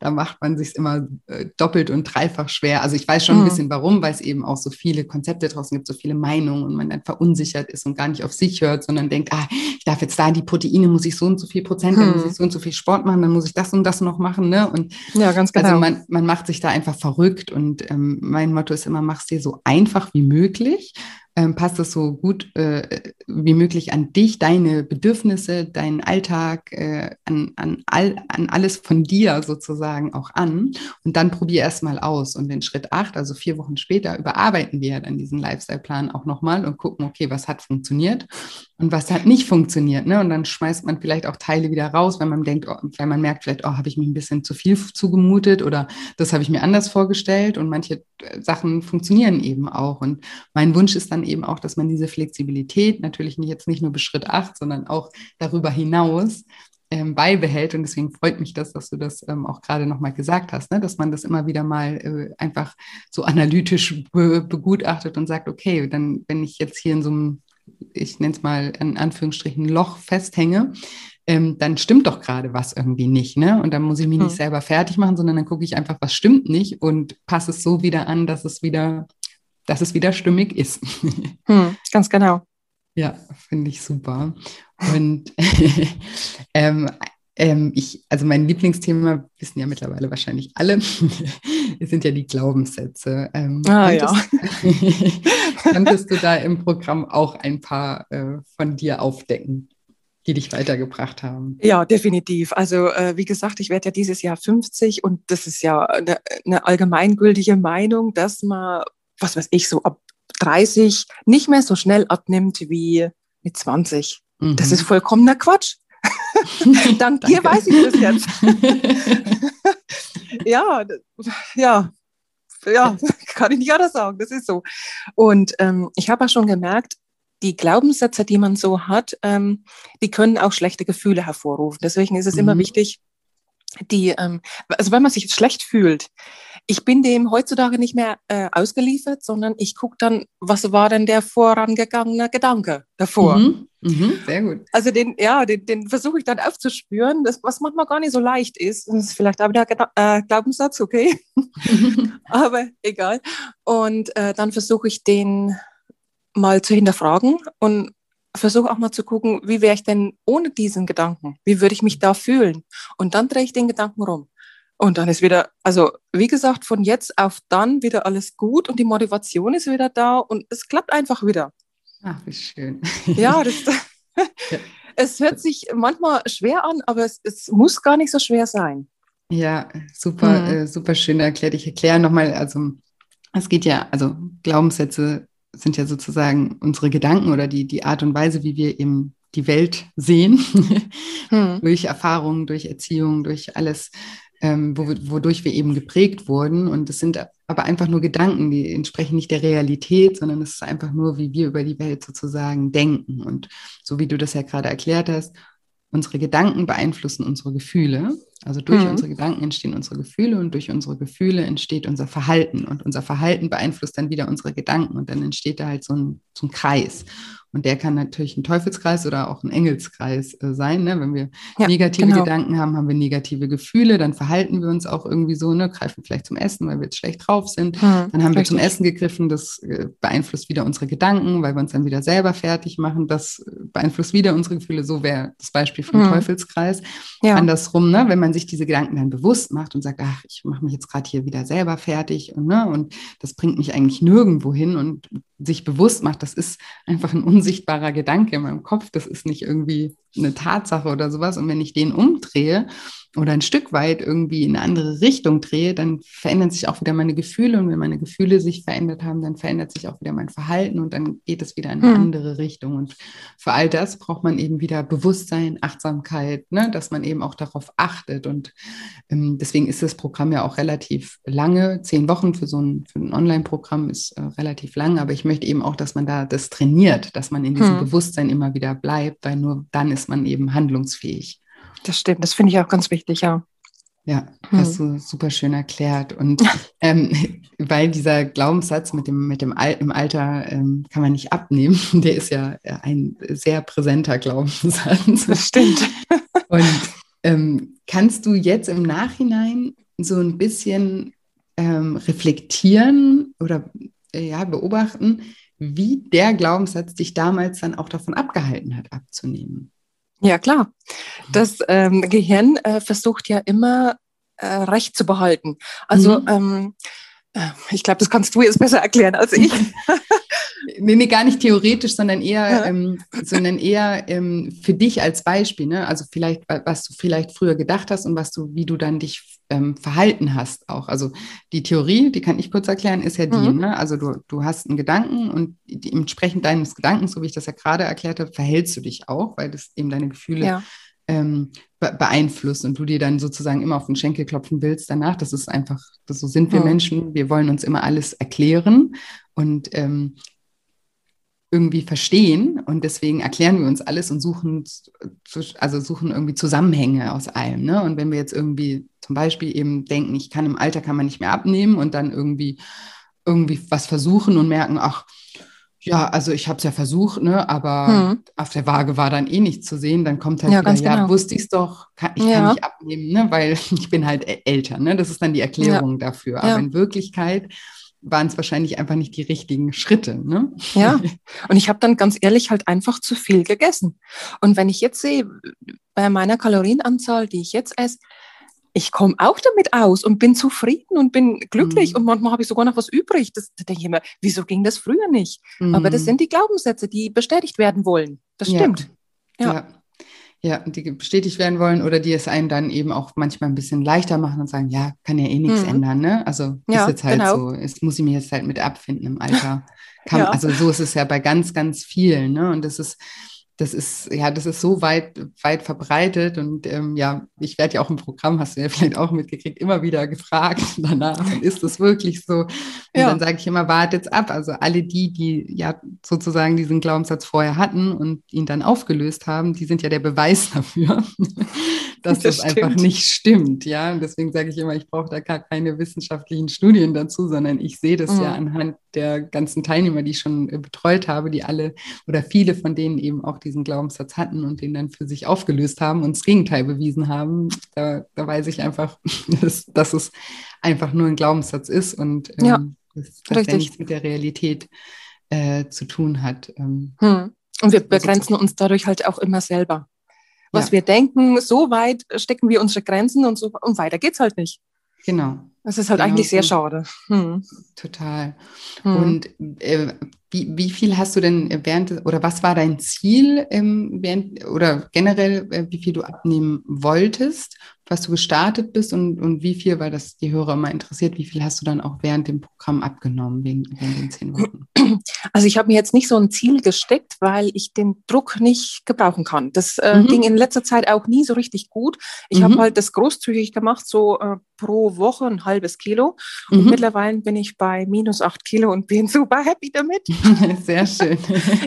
da macht man sich immer äh, doppelt und dreifach schwer. Also ich weiß schon mhm. ein bisschen warum, weil es eben auch so viele Konzepte draußen gibt, so viele Meinungen und man dann verunsichert ist und gar nicht auf sich hört, sondern denkt, ah, ich darf jetzt da die Proteine, muss ich so und so viel Prozent, mhm. dann muss ich hm. so und so viel Sport machen, dann muss ich das und das noch machen. Ne? Und ja, ganz also genau. Also man, man macht sich da einfach verrückt und ähm, mein Motto ist immer, mach es dir so einfach wie möglich ähm, passt es so gut äh, wie möglich an dich, deine Bedürfnisse, deinen Alltag, äh, an, an, all, an alles von dir sozusagen auch an. Und dann probier erst mal aus. Und in Schritt 8, also vier Wochen später, überarbeiten wir dann diesen Lifestyle-Plan auch nochmal und gucken, okay, was hat funktioniert und was hat nicht funktioniert. Ne? Und dann schmeißt man vielleicht auch Teile wieder raus, wenn man denkt, oh, wenn man merkt, vielleicht, oh, habe ich mir ein bisschen zu viel zugemutet oder das habe ich mir anders vorgestellt. Und manche äh, Sachen funktionieren eben auch. Und mein Wunsch ist dann eben auch, dass man diese Flexibilität natürlich nicht jetzt nicht nur bis Schritt 8, sondern auch darüber hinaus ähm, beibehält. Und deswegen freut mich das, dass du das ähm, auch gerade nochmal gesagt hast, ne? dass man das immer wieder mal äh, einfach so analytisch be begutachtet und sagt, okay, dann, wenn ich jetzt hier in so einem ich nenne es mal in Anführungsstrichen Loch festhänge, ähm, dann stimmt doch gerade was irgendwie nicht. Ne? Und dann muss ich mich hm. nicht selber fertig machen, sondern dann gucke ich einfach, was stimmt nicht und passe es so wieder an, dass es wieder, dass es wieder stimmig ist. Hm, ganz genau. Ja, finde ich super. Und ähm, ähm, ich, also mein Lieblingsthema wissen ja mittlerweile wahrscheinlich alle, sind ja die Glaubenssätze. Ähm, ah konntest, ja. konntest du da im Programm auch ein paar äh, von dir aufdecken? die dich weitergebracht haben. Ja, definitiv. Also äh, wie gesagt, ich werde ja dieses Jahr 50 und das ist ja eine, eine, allgemeingültige Meinung, dass man, was weiß ich, so ab 30 nicht mehr so schnell abnimmt wie mit 20. Mhm. Das ist vollkommener Quatsch. Dank dir weiß ich das jetzt. ja, ja, ja, kann ich nicht anders sagen. Das ist so. Und ähm, ich habe auch schon gemerkt, die Glaubenssätze, die man so hat, ähm, die können auch schlechte Gefühle hervorrufen. Deswegen ist es mhm. immer wichtig, die, ähm, also wenn man sich schlecht fühlt, ich bin dem heutzutage nicht mehr äh, ausgeliefert, sondern ich gucke dann, was war denn der vorangegangene Gedanke davor. Mhm. Mhm, sehr gut. Also den, ja, den, den versuche ich dann aufzuspüren, das, was manchmal gar nicht so leicht ist. Das ist vielleicht auch wieder äh, Glaubenssatz, okay. Aber egal. Und äh, dann versuche ich den mal zu hinterfragen und versuche auch mal zu gucken, wie wäre ich denn ohne diesen Gedanken? Wie würde ich mich da fühlen? Und dann drehe ich den Gedanken rum. Und dann ist wieder, also wie gesagt, von jetzt auf dann wieder alles gut und die Motivation ist wieder da und es klappt einfach wieder. Ach, wie schön. Ja, das, ja. es hört sich manchmal schwer an, aber es, es muss gar nicht so schwer sein. Ja, super, mhm. äh, super schön erklärt. Ich erkläre nochmal, also es geht ja, also Glaubenssätze sind ja sozusagen unsere Gedanken oder die, die Art und Weise, wie wir eben die Welt sehen, hm. durch Erfahrungen, durch Erziehung, durch alles, ähm, wo, wodurch wir eben geprägt wurden. Und es sind aber einfach nur Gedanken, die entsprechen nicht der Realität, sondern es ist einfach nur, wie wir über die Welt sozusagen denken. Und so wie du das ja gerade erklärt hast, unsere Gedanken beeinflussen unsere Gefühle. Also durch mhm. unsere Gedanken entstehen unsere Gefühle und durch unsere Gefühle entsteht unser Verhalten. Und unser Verhalten beeinflusst dann wieder unsere Gedanken und dann entsteht da halt so ein, so ein Kreis. Und der kann natürlich ein Teufelskreis oder auch ein Engelskreis äh, sein. Ne? Wenn wir ja, negative genau. Gedanken haben, haben wir negative Gefühle, dann verhalten wir uns auch irgendwie so, ne? greifen vielleicht zum Essen, weil wir jetzt schlecht drauf sind. Hm, dann haben richtig. wir zum Essen gegriffen, das äh, beeinflusst wieder unsere Gedanken, weil wir uns dann wieder selber fertig machen. Das beeinflusst wieder unsere Gefühle. So wäre das Beispiel vom hm. Teufelskreis. Ja. Andersrum, ne? wenn man sich diese Gedanken dann bewusst macht und sagt, ach, ich mache mich jetzt gerade hier wieder selber fertig und, ne? und das bringt mich eigentlich nirgendwo hin und sich bewusst macht, das ist einfach ein unsichtbarer Gedanke in meinem Kopf, das ist nicht irgendwie eine Tatsache oder sowas. Und wenn ich den umdrehe oder ein Stück weit irgendwie in eine andere Richtung drehe, dann verändern sich auch wieder meine Gefühle. Und wenn meine Gefühle sich verändert haben, dann verändert sich auch wieder mein Verhalten und dann geht es wieder in eine hm. andere Richtung. Und für all das braucht man eben wieder Bewusstsein, Achtsamkeit, ne? dass man eben auch darauf achtet. Und ähm, deswegen ist das Programm ja auch relativ lange. Zehn Wochen für so ein, ein Online-Programm ist äh, relativ lang, aber ich möchte eben auch, dass man da das trainiert, dass man in diesem hm. Bewusstsein immer wieder bleibt, weil nur dann ist man eben handlungsfähig. Das stimmt, das finde ich auch ganz wichtig, ja. Ja, hast hm. du super schön erklärt. Und ähm, weil dieser Glaubenssatz mit dem, mit dem Al im Alter ähm, kann man nicht abnehmen, der ist ja ein sehr präsenter Glaubenssatz. Das stimmt. Und ähm, kannst du jetzt im Nachhinein so ein bisschen ähm, reflektieren oder äh, ja, beobachten, wie der Glaubenssatz dich damals dann auch davon abgehalten hat, abzunehmen? Ja, klar. Das ähm, Gehirn äh, versucht ja immer äh, Recht zu behalten. Also mhm. ähm, äh, ich glaube, das kannst du jetzt besser erklären als ich. nee, nee, gar nicht theoretisch, sondern eher, ja. ähm, sondern eher ähm, für dich als Beispiel. Ne? Also vielleicht, was du vielleicht früher gedacht hast und was du, wie du dann dich ähm, verhalten hast auch. Also die Theorie, die kann ich kurz erklären, ist ja die. Mhm. Ne? Also du, du hast einen Gedanken und die, entsprechend deines Gedankens, so wie ich das ja gerade erklärt habe, verhältst du dich auch, weil das eben deine Gefühle ja. ähm, be beeinflusst und du dir dann sozusagen immer auf den Schenkel klopfen willst danach. Das ist einfach, das, so sind wir mhm. Menschen. Wir wollen uns immer alles erklären und ähm, irgendwie verstehen und deswegen erklären wir uns alles und suchen, also suchen irgendwie Zusammenhänge aus allem. Ne? Und wenn wir jetzt irgendwie zum Beispiel eben denken, ich kann im Alter kann man nicht mehr abnehmen und dann irgendwie irgendwie was versuchen und merken, ach ja, also ich habe es ja versucht, ne, aber hm. auf der Waage war dann eh nichts zu sehen. Dann kommt halt ja, wieder, ja, genau. wusste ich es doch, kann, ich ja. kann nicht abnehmen, ne, weil ich bin halt älter. Ne? Das ist dann die Erklärung ja. dafür. Aber in Wirklichkeit waren es wahrscheinlich einfach nicht die richtigen Schritte. Ne? Ja, und ich habe dann ganz ehrlich halt einfach zu viel gegessen. Und wenn ich jetzt sehe, bei meiner Kalorienanzahl, die ich jetzt esse, ich komme auch damit aus und bin zufrieden und bin glücklich mhm. und manchmal habe ich sogar noch was übrig. Das, da denke ich immer, wieso ging das früher nicht? Mhm. Aber das mhm. sind die Glaubenssätze, die bestätigt werden wollen. Das stimmt. ja. ja ja, die bestätigt werden wollen oder die es einem dann eben auch manchmal ein bisschen leichter machen und sagen, ja, kann ja eh nichts mhm. ändern, ne? Also ja, ist jetzt halt genau. so, es muss ich mir jetzt halt mit abfinden im Alter. Kann, ja. Also so ist es ja bei ganz, ganz vielen, ne? Und das ist, das ist, ja, das ist so weit, weit verbreitet und ähm, ja, ich werde ja auch im Programm, hast du ja vielleicht auch mitgekriegt, immer wieder gefragt danach, ist das wirklich so? Und ja. dann sage ich immer, warte jetzt ab. Also alle die, die ja sozusagen diesen Glaubenssatz vorher hatten und ihn dann aufgelöst haben, die sind ja der Beweis dafür, dass das, das einfach nicht stimmt, ja. Und deswegen sage ich immer, ich brauche da gar keine wissenschaftlichen Studien dazu, sondern ich sehe das mhm. ja anhand der ganzen Teilnehmer, die ich schon äh, betreut habe, die alle oder viele von denen eben auch diesen Glaubenssatz hatten und den dann für sich aufgelöst haben und das Gegenteil bewiesen haben, da, da weiß ich einfach, dass, dass, es einfach nur ein Glaubenssatz ist und ähm, ja, dass, dass der nichts mit der Realität äh, zu tun hat. Ähm, hm. Und wir begrenzen uns dadurch halt auch immer selber. Was ja. wir denken, so weit stecken wir unsere Grenzen und so und weiter geht's halt nicht. Genau. Das ist halt genau eigentlich sehr schade. Hm. Total. Hm. Und äh, wie, wie viel hast du denn während oder was war dein Ziel ähm, während oder generell, äh, wie viel du abnehmen wolltest, was du gestartet bist und, und wie viel, weil das die Hörer mal interessiert, wie viel hast du dann auch während dem Programm abgenommen, wegen, während den zehn Wochen? Also ich habe mir jetzt nicht so ein Ziel gesteckt, weil ich den Druck nicht gebrauchen kann. Das äh, mhm. ging in letzter Zeit auch nie so richtig gut. Ich mhm. habe halt das großzügig gemacht, so äh, pro Woche ein halbes Kilo. Und mhm. mittlerweile bin ich bei minus acht Kilo und bin super happy damit. Sehr schön.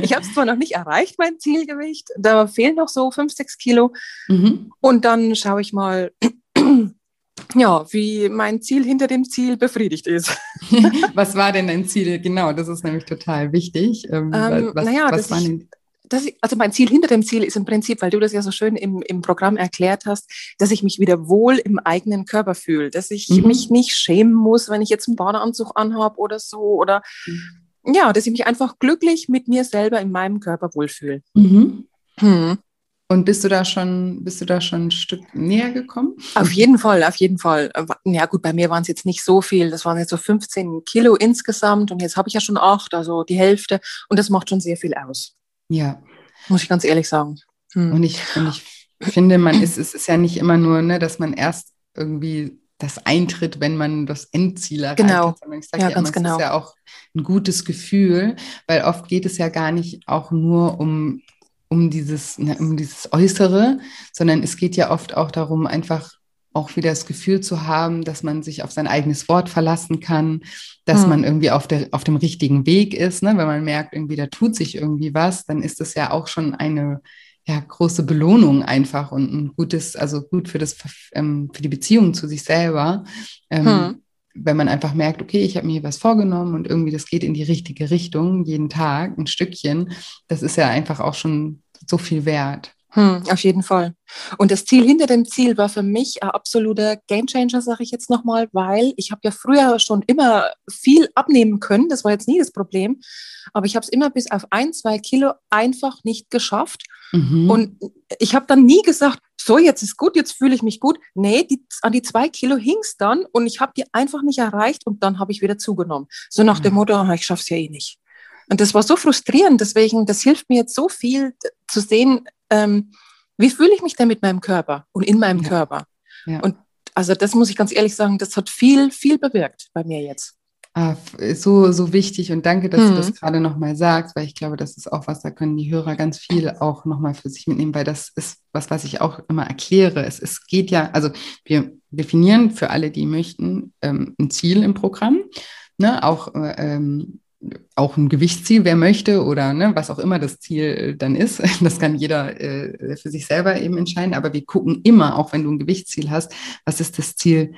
ich habe es zwar noch nicht erreicht, mein Zielgewicht, da fehlen noch so fünf, sechs Kilo. Mhm. Und dann schaue ich mal, ja, wie mein Ziel hinter dem Ziel befriedigt ist. was war denn dein Ziel? Genau, das ist nämlich total wichtig. Ähm, ähm, was, naja, was waren denn das, also mein Ziel hinter dem Ziel ist im Prinzip, weil du das ja so schön im, im Programm erklärt hast, dass ich mich wieder wohl im eigenen Körper fühle, dass ich mhm. mich nicht schämen muss, wenn ich jetzt einen Badeanzug anhabe oder so oder mhm. Ja, dass ich mich einfach glücklich mit mir selber in meinem Körper wohlfühle. Mhm. Hm. Und bist du da schon, bist du da schon ein Stück näher gekommen? Auf jeden Fall, auf jeden Fall. Ja gut, bei mir waren es jetzt nicht so viel. Das waren jetzt so 15 Kilo insgesamt und jetzt habe ich ja schon acht, also die Hälfte. Und das macht schon sehr viel aus. Ja. Muss ich ganz ehrlich sagen. Hm. Und, ich, und ich finde, man ist, es ist ja nicht immer nur, ne, dass man erst irgendwie das eintritt, wenn man das Endziel erreicht genau. hat, sondern ich sage ja, ja immer, es genau. ist ja auch ein gutes Gefühl, weil oft geht es ja gar nicht auch nur um, um, dieses, ne, um dieses Äußere, sondern es geht ja oft auch darum, einfach auch wieder das Gefühl zu haben, dass man sich auf sein eigenes Wort verlassen kann, dass hm. man irgendwie auf, der, auf dem richtigen Weg ist. Ne? Wenn man merkt, irgendwie da tut sich irgendwie was, dann ist das ja auch schon eine ja, große Belohnung einfach und ein gutes, also gut für das ähm, für die Beziehung zu sich selber. Ähm, hm. Wenn man einfach merkt, okay, ich habe mir hier was vorgenommen und irgendwie das geht in die richtige Richtung, jeden Tag ein Stückchen, das ist ja einfach auch schon so viel wert. Hm, auf jeden Fall. Und das Ziel hinter dem Ziel war für mich ein absoluter Gamechanger, sage ich jetzt nochmal, weil ich habe ja früher schon immer viel abnehmen können. Das war jetzt nie das Problem. Aber ich habe es immer bis auf ein, zwei Kilo einfach nicht geschafft. Mhm. Und ich habe dann nie gesagt, so, jetzt ist gut, jetzt fühle ich mich gut. Nee, die, an die zwei Kilo hing es dann und ich habe die einfach nicht erreicht und dann habe ich wieder zugenommen. So nach mhm. dem Motto, ich schaffe es ja eh nicht. Und das war so frustrierend. Deswegen, das hilft mir jetzt so viel zu sehen, ähm, wie fühle ich mich denn mit meinem Körper und in meinem ja. Körper? Ja. Und also das muss ich ganz ehrlich sagen, das hat viel, viel bewirkt bei mir jetzt. Ah, so, so wichtig und danke, dass hm. du das mhm. gerade nochmal sagst, weil ich glaube, das ist auch was, da können die Hörer ganz viel auch nochmal für sich mitnehmen, weil das ist was, was ich auch immer erkläre. Es, es geht ja, also wir definieren für alle, die möchten, ähm, ein Ziel im Programm, ne, auch äh, ähm, auch ein Gewichtsziel, wer möchte oder ne, was auch immer das Ziel äh, dann ist. Das kann jeder äh, für sich selber eben entscheiden. Aber wir gucken immer, auch wenn du ein Gewichtsziel hast, was ist das Ziel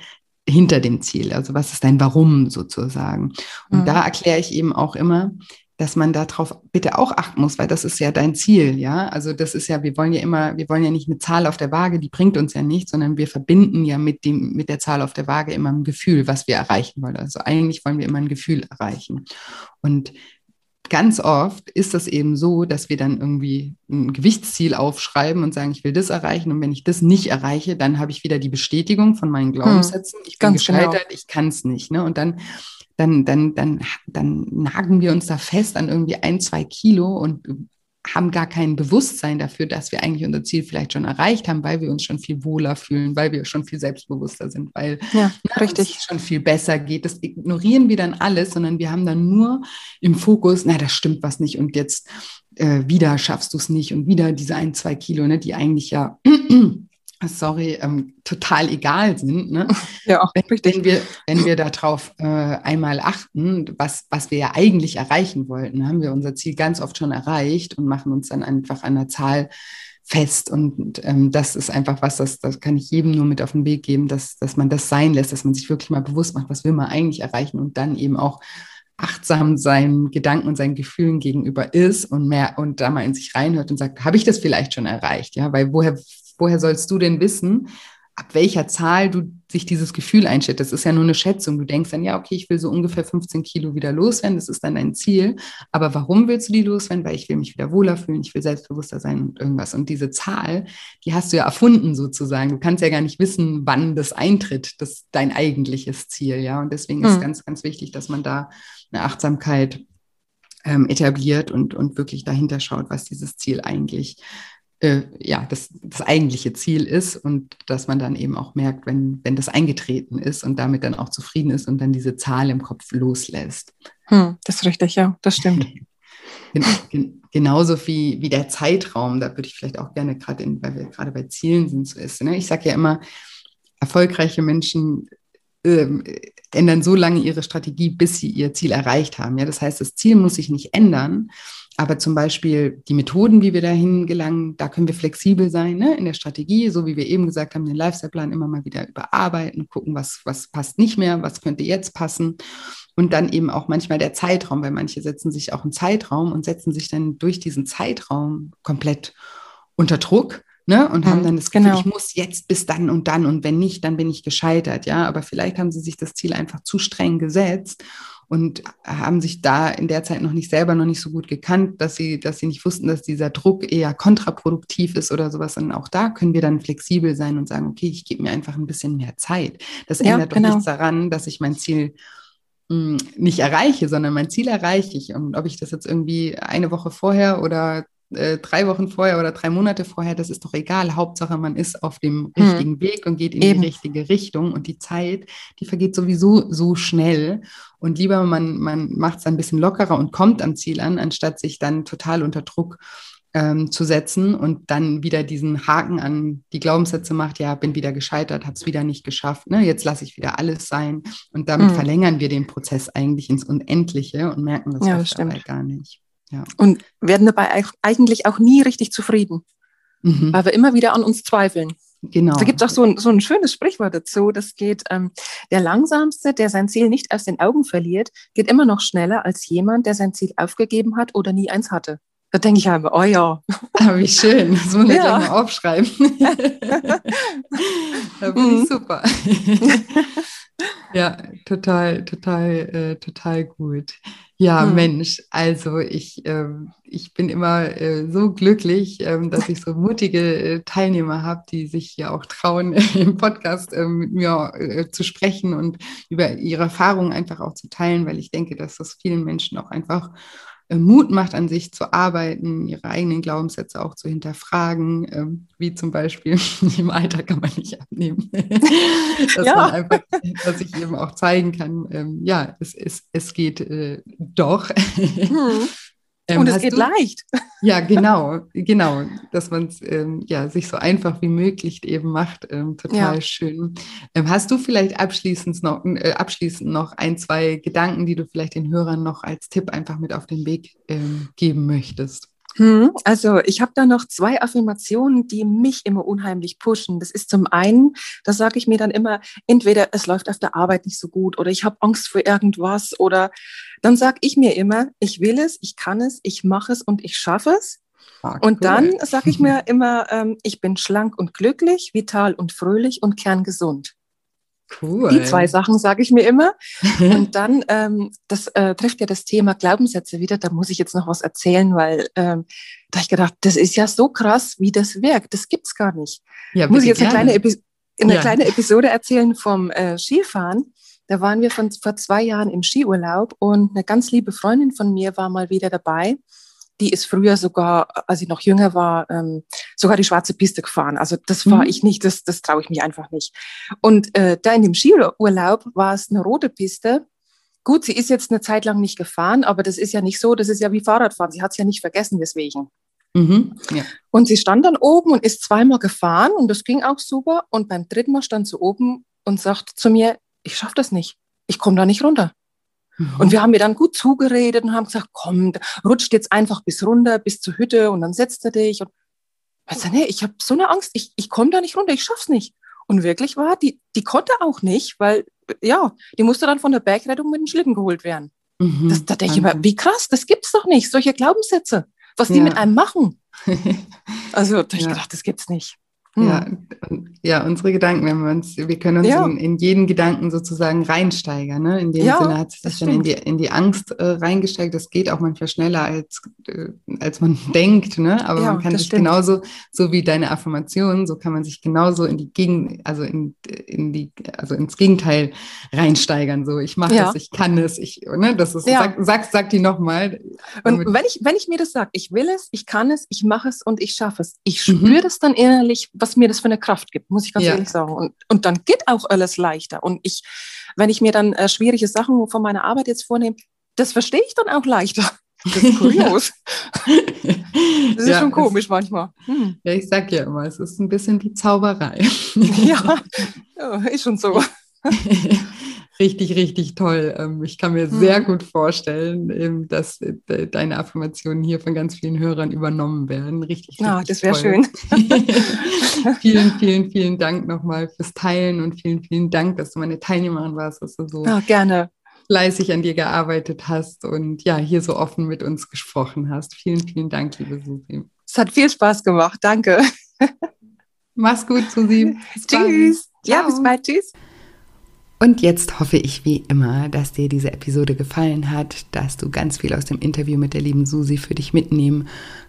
hinter dem Ziel? Also was ist dein Warum sozusagen? Und mhm. da erkläre ich eben auch immer, dass man darauf bitte auch achten muss, weil das ist ja dein Ziel, ja. Also das ist ja, wir wollen ja immer, wir wollen ja nicht eine Zahl auf der Waage, die bringt uns ja nichts, sondern wir verbinden ja mit dem, mit der Zahl auf der Waage immer ein Gefühl, was wir erreichen wollen. Also eigentlich wollen wir immer ein Gefühl erreichen. Und ganz oft ist das eben so, dass wir dann irgendwie ein Gewichtsziel aufschreiben und sagen, ich will das erreichen. Und wenn ich das nicht erreiche, dann habe ich wieder die Bestätigung von meinen hm, Glaubenssätzen. Hm, ich bin gescheitert, genau. ich kann es nicht. Ne? Und dann dann, dann, dann, dann nagen wir uns da fest an irgendwie ein, zwei Kilo und haben gar kein Bewusstsein dafür, dass wir eigentlich unser Ziel vielleicht schon erreicht haben, weil wir uns schon viel wohler fühlen, weil wir schon viel selbstbewusster sind, weil ja, es schon viel besser geht. Das ignorieren wir dann alles, sondern wir haben dann nur im Fokus, na, da stimmt was nicht und jetzt äh, wieder schaffst du es nicht und wieder diese ein, zwei Kilo, ne, die eigentlich ja sorry, ähm, total egal sind. Ne? Ja, wenn, wenn, wir, wenn wir darauf äh, einmal achten, was, was wir ja eigentlich erreichen wollten, haben wir unser Ziel ganz oft schon erreicht und machen uns dann einfach an der Zahl fest. Und ähm, das ist einfach was, das, das kann ich jedem nur mit auf den Weg geben, dass, dass man das sein lässt, dass man sich wirklich mal bewusst macht, was will man eigentlich erreichen und dann eben auch achtsam seinen Gedanken und seinen Gefühlen gegenüber ist und mehr und da mal in sich reinhört und sagt, habe ich das vielleicht schon erreicht? Ja, weil woher woher sollst du denn wissen, ab welcher Zahl du sich dieses Gefühl einstellst? Das ist ja nur eine Schätzung. Du denkst dann, ja, okay, ich will so ungefähr 15 Kilo wieder loswerden, das ist dann dein Ziel. Aber warum willst du die loswerden? Weil ich will mich wieder wohler fühlen, ich will selbstbewusster sein und irgendwas. Und diese Zahl, die hast du ja erfunden sozusagen. Du kannst ja gar nicht wissen, wann das eintritt, das dein eigentliches Ziel, ja. Und deswegen ist hm. ganz, ganz wichtig, dass man da eine Achtsamkeit ähm, etabliert und, und wirklich dahinter schaut, was dieses Ziel eigentlich äh, ja, das, das eigentliche Ziel ist und dass man dann eben auch merkt, wenn, wenn das eingetreten ist und damit dann auch zufrieden ist und dann diese Zahl im Kopf loslässt. Hm, das ist richtig, ja, das stimmt. Genauso wie, wie der Zeitraum, da würde ich vielleicht auch gerne gerade, weil wir gerade bei Zielen sind, so ist. Ne? Ich sage ja immer, erfolgreiche Menschen äh, ändern so lange ihre Strategie, bis sie ihr Ziel erreicht haben. Ja? Das heißt, das Ziel muss sich nicht ändern, aber zum Beispiel die Methoden, wie wir dahin gelangen, da können wir flexibel sein ne? in der Strategie, so wie wir eben gesagt haben, den Lifestyle-Plan immer mal wieder überarbeiten, gucken, was, was passt nicht mehr, was könnte jetzt passen. Und dann eben auch manchmal der Zeitraum, weil manche setzen sich auch einen Zeitraum und setzen sich dann durch diesen Zeitraum komplett unter Druck. Ne, und haben mhm, dann das Gefühl, genau. ich muss jetzt bis dann und dann und wenn nicht, dann bin ich gescheitert, ja. Aber vielleicht haben sie sich das Ziel einfach zu streng gesetzt und haben sich da in der Zeit noch nicht selber noch nicht so gut gekannt, dass sie, dass sie nicht wussten, dass dieser Druck eher kontraproduktiv ist oder sowas. Und auch da können wir dann flexibel sein und sagen, okay, ich gebe mir einfach ein bisschen mehr Zeit. Das ja, ändert genau. doch nichts daran, dass ich mein Ziel hm, nicht erreiche, sondern mein Ziel erreiche ich. Und ob ich das jetzt irgendwie eine Woche vorher oder äh, drei Wochen vorher oder drei Monate vorher, das ist doch egal. Hauptsache, man ist auf dem hm. richtigen Weg und geht in Eben. die richtige Richtung. Und die Zeit, die vergeht sowieso so schnell. Und lieber man, man macht es ein bisschen lockerer und kommt am Ziel an, anstatt sich dann total unter Druck ähm, zu setzen und dann wieder diesen Haken an die Glaubenssätze macht, ja, bin wieder gescheitert, habe es wieder nicht geschafft, ne? jetzt lasse ich wieder alles sein. Und damit mhm. verlängern wir den Prozess eigentlich ins Unendliche und merken das, ja, das gar nicht. Ja. Und werden dabei eigentlich auch nie richtig zufrieden, mhm. weil wir immer wieder an uns zweifeln. Genau. Da gibt es auch so ein, so ein schönes Sprichwort dazu. Das geht, ähm, der Langsamste, der sein Ziel nicht aus den Augen verliert, geht immer noch schneller als jemand, der sein Ziel aufgegeben hat oder nie eins hatte. Da denke ich einfach, oh ja. Ah, wie schön, das muss man ja. gleich mal aufschreiben. da bin mhm. ich super. ja, total, total, äh, total gut. Ja, hm. Mensch, also ich, äh, ich bin immer äh, so glücklich, äh, dass ich so mutige äh, Teilnehmer habe, die sich ja auch trauen, im Podcast ähm, mit mir äh, zu sprechen und über ihre Erfahrungen einfach auch zu teilen, weil ich denke, dass das vielen Menschen auch einfach Mut macht, an sich zu arbeiten, ihre eigenen Glaubenssätze auch zu hinterfragen, ähm, wie zum Beispiel im Alter kann man nicht abnehmen. dass, ja. man einfach, dass ich eben auch zeigen kann, ähm, ja, es, es, es geht äh, doch. Hm. Ähm, und es geht du? leicht. Ja, genau, genau, dass man es ähm, ja, sich so einfach wie möglich eben macht. Ähm, total ja. schön. Ähm, hast du vielleicht abschließend noch, äh, abschließend noch ein, zwei Gedanken, die du vielleicht den Hörern noch als Tipp einfach mit auf den Weg ähm, geben möchtest? Hm, also ich habe da noch zwei Affirmationen, die mich immer unheimlich pushen. Das ist zum einen, da sage ich mir dann immer, entweder es läuft auf der Arbeit nicht so gut oder ich habe Angst vor irgendwas oder dann sage ich mir immer, ich will es, ich kann es, ich mache es und ich schaffe es. Ah, und dann sage ich mir immer, ähm, ich bin schlank und glücklich, vital und fröhlich und kerngesund. Cool. Die zwei Sachen sage ich mir immer. Und dann, ähm, das äh, trifft ja das Thema Glaubenssätze wieder. Da muss ich jetzt noch was erzählen, weil ähm, da habe ich gedacht, das ist ja so krass, wie das wirkt. Das gibt's gar nicht. Ja, muss ich jetzt eine, kleine, Epi eine ja. kleine Episode erzählen vom äh, Skifahren. Da waren wir von, vor zwei Jahren im Skiurlaub und eine ganz liebe Freundin von mir war mal wieder dabei die ist früher sogar, als ich noch jünger war, ähm, sogar die schwarze Piste gefahren. Also das war mhm. ich nicht, das, das traue ich mich einfach nicht. Und äh, da in dem Skiurlaub war es eine rote Piste. Gut, sie ist jetzt eine Zeit lang nicht gefahren, aber das ist ja nicht so, das ist ja wie Fahrradfahren. Sie hat es ja nicht vergessen, deswegen. Mhm, ja. Und sie stand dann oben und ist zweimal gefahren und das ging auch super. Und beim dritten Mal stand sie oben und sagt zu mir, ich schaffe das nicht. Ich komme da nicht runter. Mhm. Und wir haben mir dann gut zugeredet und haben gesagt, komm, rutscht jetzt einfach bis runter, bis zur Hütte und dann setzt er dich. Und ich sag, nee, ich habe so eine Angst, ich, ich komme da nicht runter, ich schaff's nicht. Und wirklich war, die, die konnte auch nicht, weil, ja, die musste dann von der Bergrettung mit dem Schlitten geholt werden. Mhm, das, da denke ich immer, wie krass, das gibt's doch nicht, solche Glaubenssätze, was die ja. mit einem machen. Also, da habe ich ja. gedacht, das gibt's nicht. Ja, hm. ja, unsere Gedanken, wenn wir uns, wir können uns ja. in, in, jeden Gedanken sozusagen reinsteigern. Ne? In dem ja, Sinne hat sich das dann in die, in die Angst äh, reingesteigt. Das geht auch manchmal schneller, als, äh, als man denkt. Ne? Aber ja, man kann sich stimmt. genauso, so wie deine Affirmation, so kann man sich genauso in die Gegen, also in, in die, also ins Gegenteil reinsteigern. So, ich mache das, ich kann es, ich, ne? Das ist, sag, sag, sag die nochmal. Und wenn ich, wenn ich mir das sage, ich will es, ich kann es, ich mache es und ich schaffe es, ich spüre mhm. das dann innerlich, was mir das für eine Kraft gibt, muss ich ganz ja. ehrlich sagen. Und, und dann geht auch alles leichter. Und ich, wenn ich mir dann äh, schwierige Sachen von meiner Arbeit jetzt vornehme, das verstehe ich dann auch leichter. Das ist kurios. das ist ja, schon komisch es, manchmal. Hm. Ja, ich sag ja immer, es ist ein bisschen wie Zauberei. ja, ja ist schon so. Richtig, richtig toll. Ähm, ich kann mir sehr mhm. gut vorstellen, dass äh, deine Affirmationen hier von ganz vielen Hörern übernommen werden. Richtig, ja, richtig das wäre schön. vielen, vielen, vielen Dank nochmal fürs Teilen und vielen, vielen Dank, dass du meine Teilnehmerin warst, dass du so ja, gerne. fleißig an dir gearbeitet hast und ja, hier so offen mit uns gesprochen hast. Vielen, vielen Dank, liebe Susi. Es hat viel Spaß gemacht. Danke. Mach's gut, Susi. Bis Tschüss. Bald. Ja, bis bald. Tschüss. Und jetzt hoffe ich wie immer, dass dir diese Episode gefallen hat, dass du ganz viel aus dem Interview mit der lieben Susi für dich mitnehmen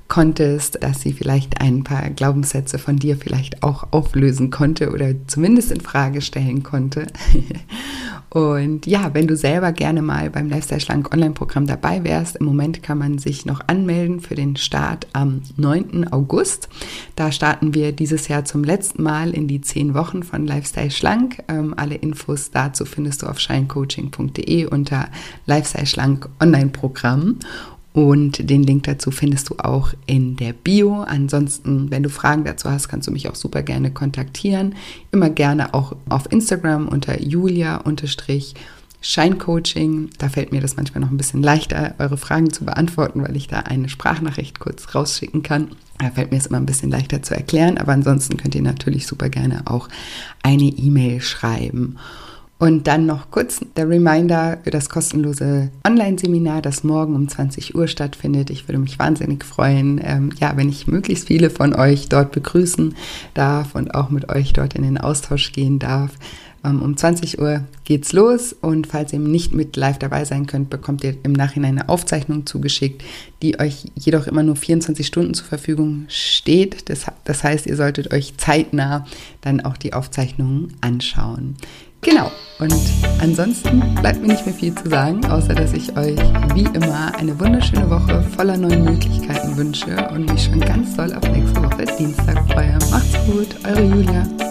konntest, dass sie vielleicht ein paar Glaubenssätze von dir vielleicht auch auflösen konnte oder zumindest in Frage stellen konnte. Und ja, wenn du selber gerne mal beim Lifestyle Schlank Online-Programm dabei wärst, im Moment kann man sich noch anmelden für den Start am 9. August. Da starten wir dieses Jahr zum letzten Mal in die 10 Wochen von Lifestyle Schlank. Ähm, alle Infos dazu findest du auf shinecoaching.de unter Lifestyle Schlank Online-Programm. Und den Link dazu findest du auch in der Bio. Ansonsten, wenn du Fragen dazu hast, kannst du mich auch super gerne kontaktieren. Immer gerne auch auf Instagram unter julia-scheincoaching. Da fällt mir das manchmal noch ein bisschen leichter, eure Fragen zu beantworten, weil ich da eine Sprachnachricht kurz rausschicken kann. Da fällt mir es immer ein bisschen leichter zu erklären, aber ansonsten könnt ihr natürlich super gerne auch eine E-Mail schreiben. Und dann noch kurz der Reminder für das kostenlose Online-Seminar, das morgen um 20 Uhr stattfindet. Ich würde mich wahnsinnig freuen, ähm, ja, wenn ich möglichst viele von euch dort begrüßen darf und auch mit euch dort in den Austausch gehen darf. Ähm, um 20 Uhr geht's los und falls ihr nicht mit live dabei sein könnt, bekommt ihr im Nachhinein eine Aufzeichnung zugeschickt, die euch jedoch immer nur 24 Stunden zur Verfügung steht. Das, das heißt, ihr solltet euch zeitnah dann auch die Aufzeichnungen anschauen. Genau. Und ansonsten bleibt mir nicht mehr viel zu sagen, außer dass ich euch wie immer eine wunderschöne Woche voller neuen Möglichkeiten wünsche und mich schon ganz doll auf nächste Woche Dienstag freue. Macht's gut, eure Julia.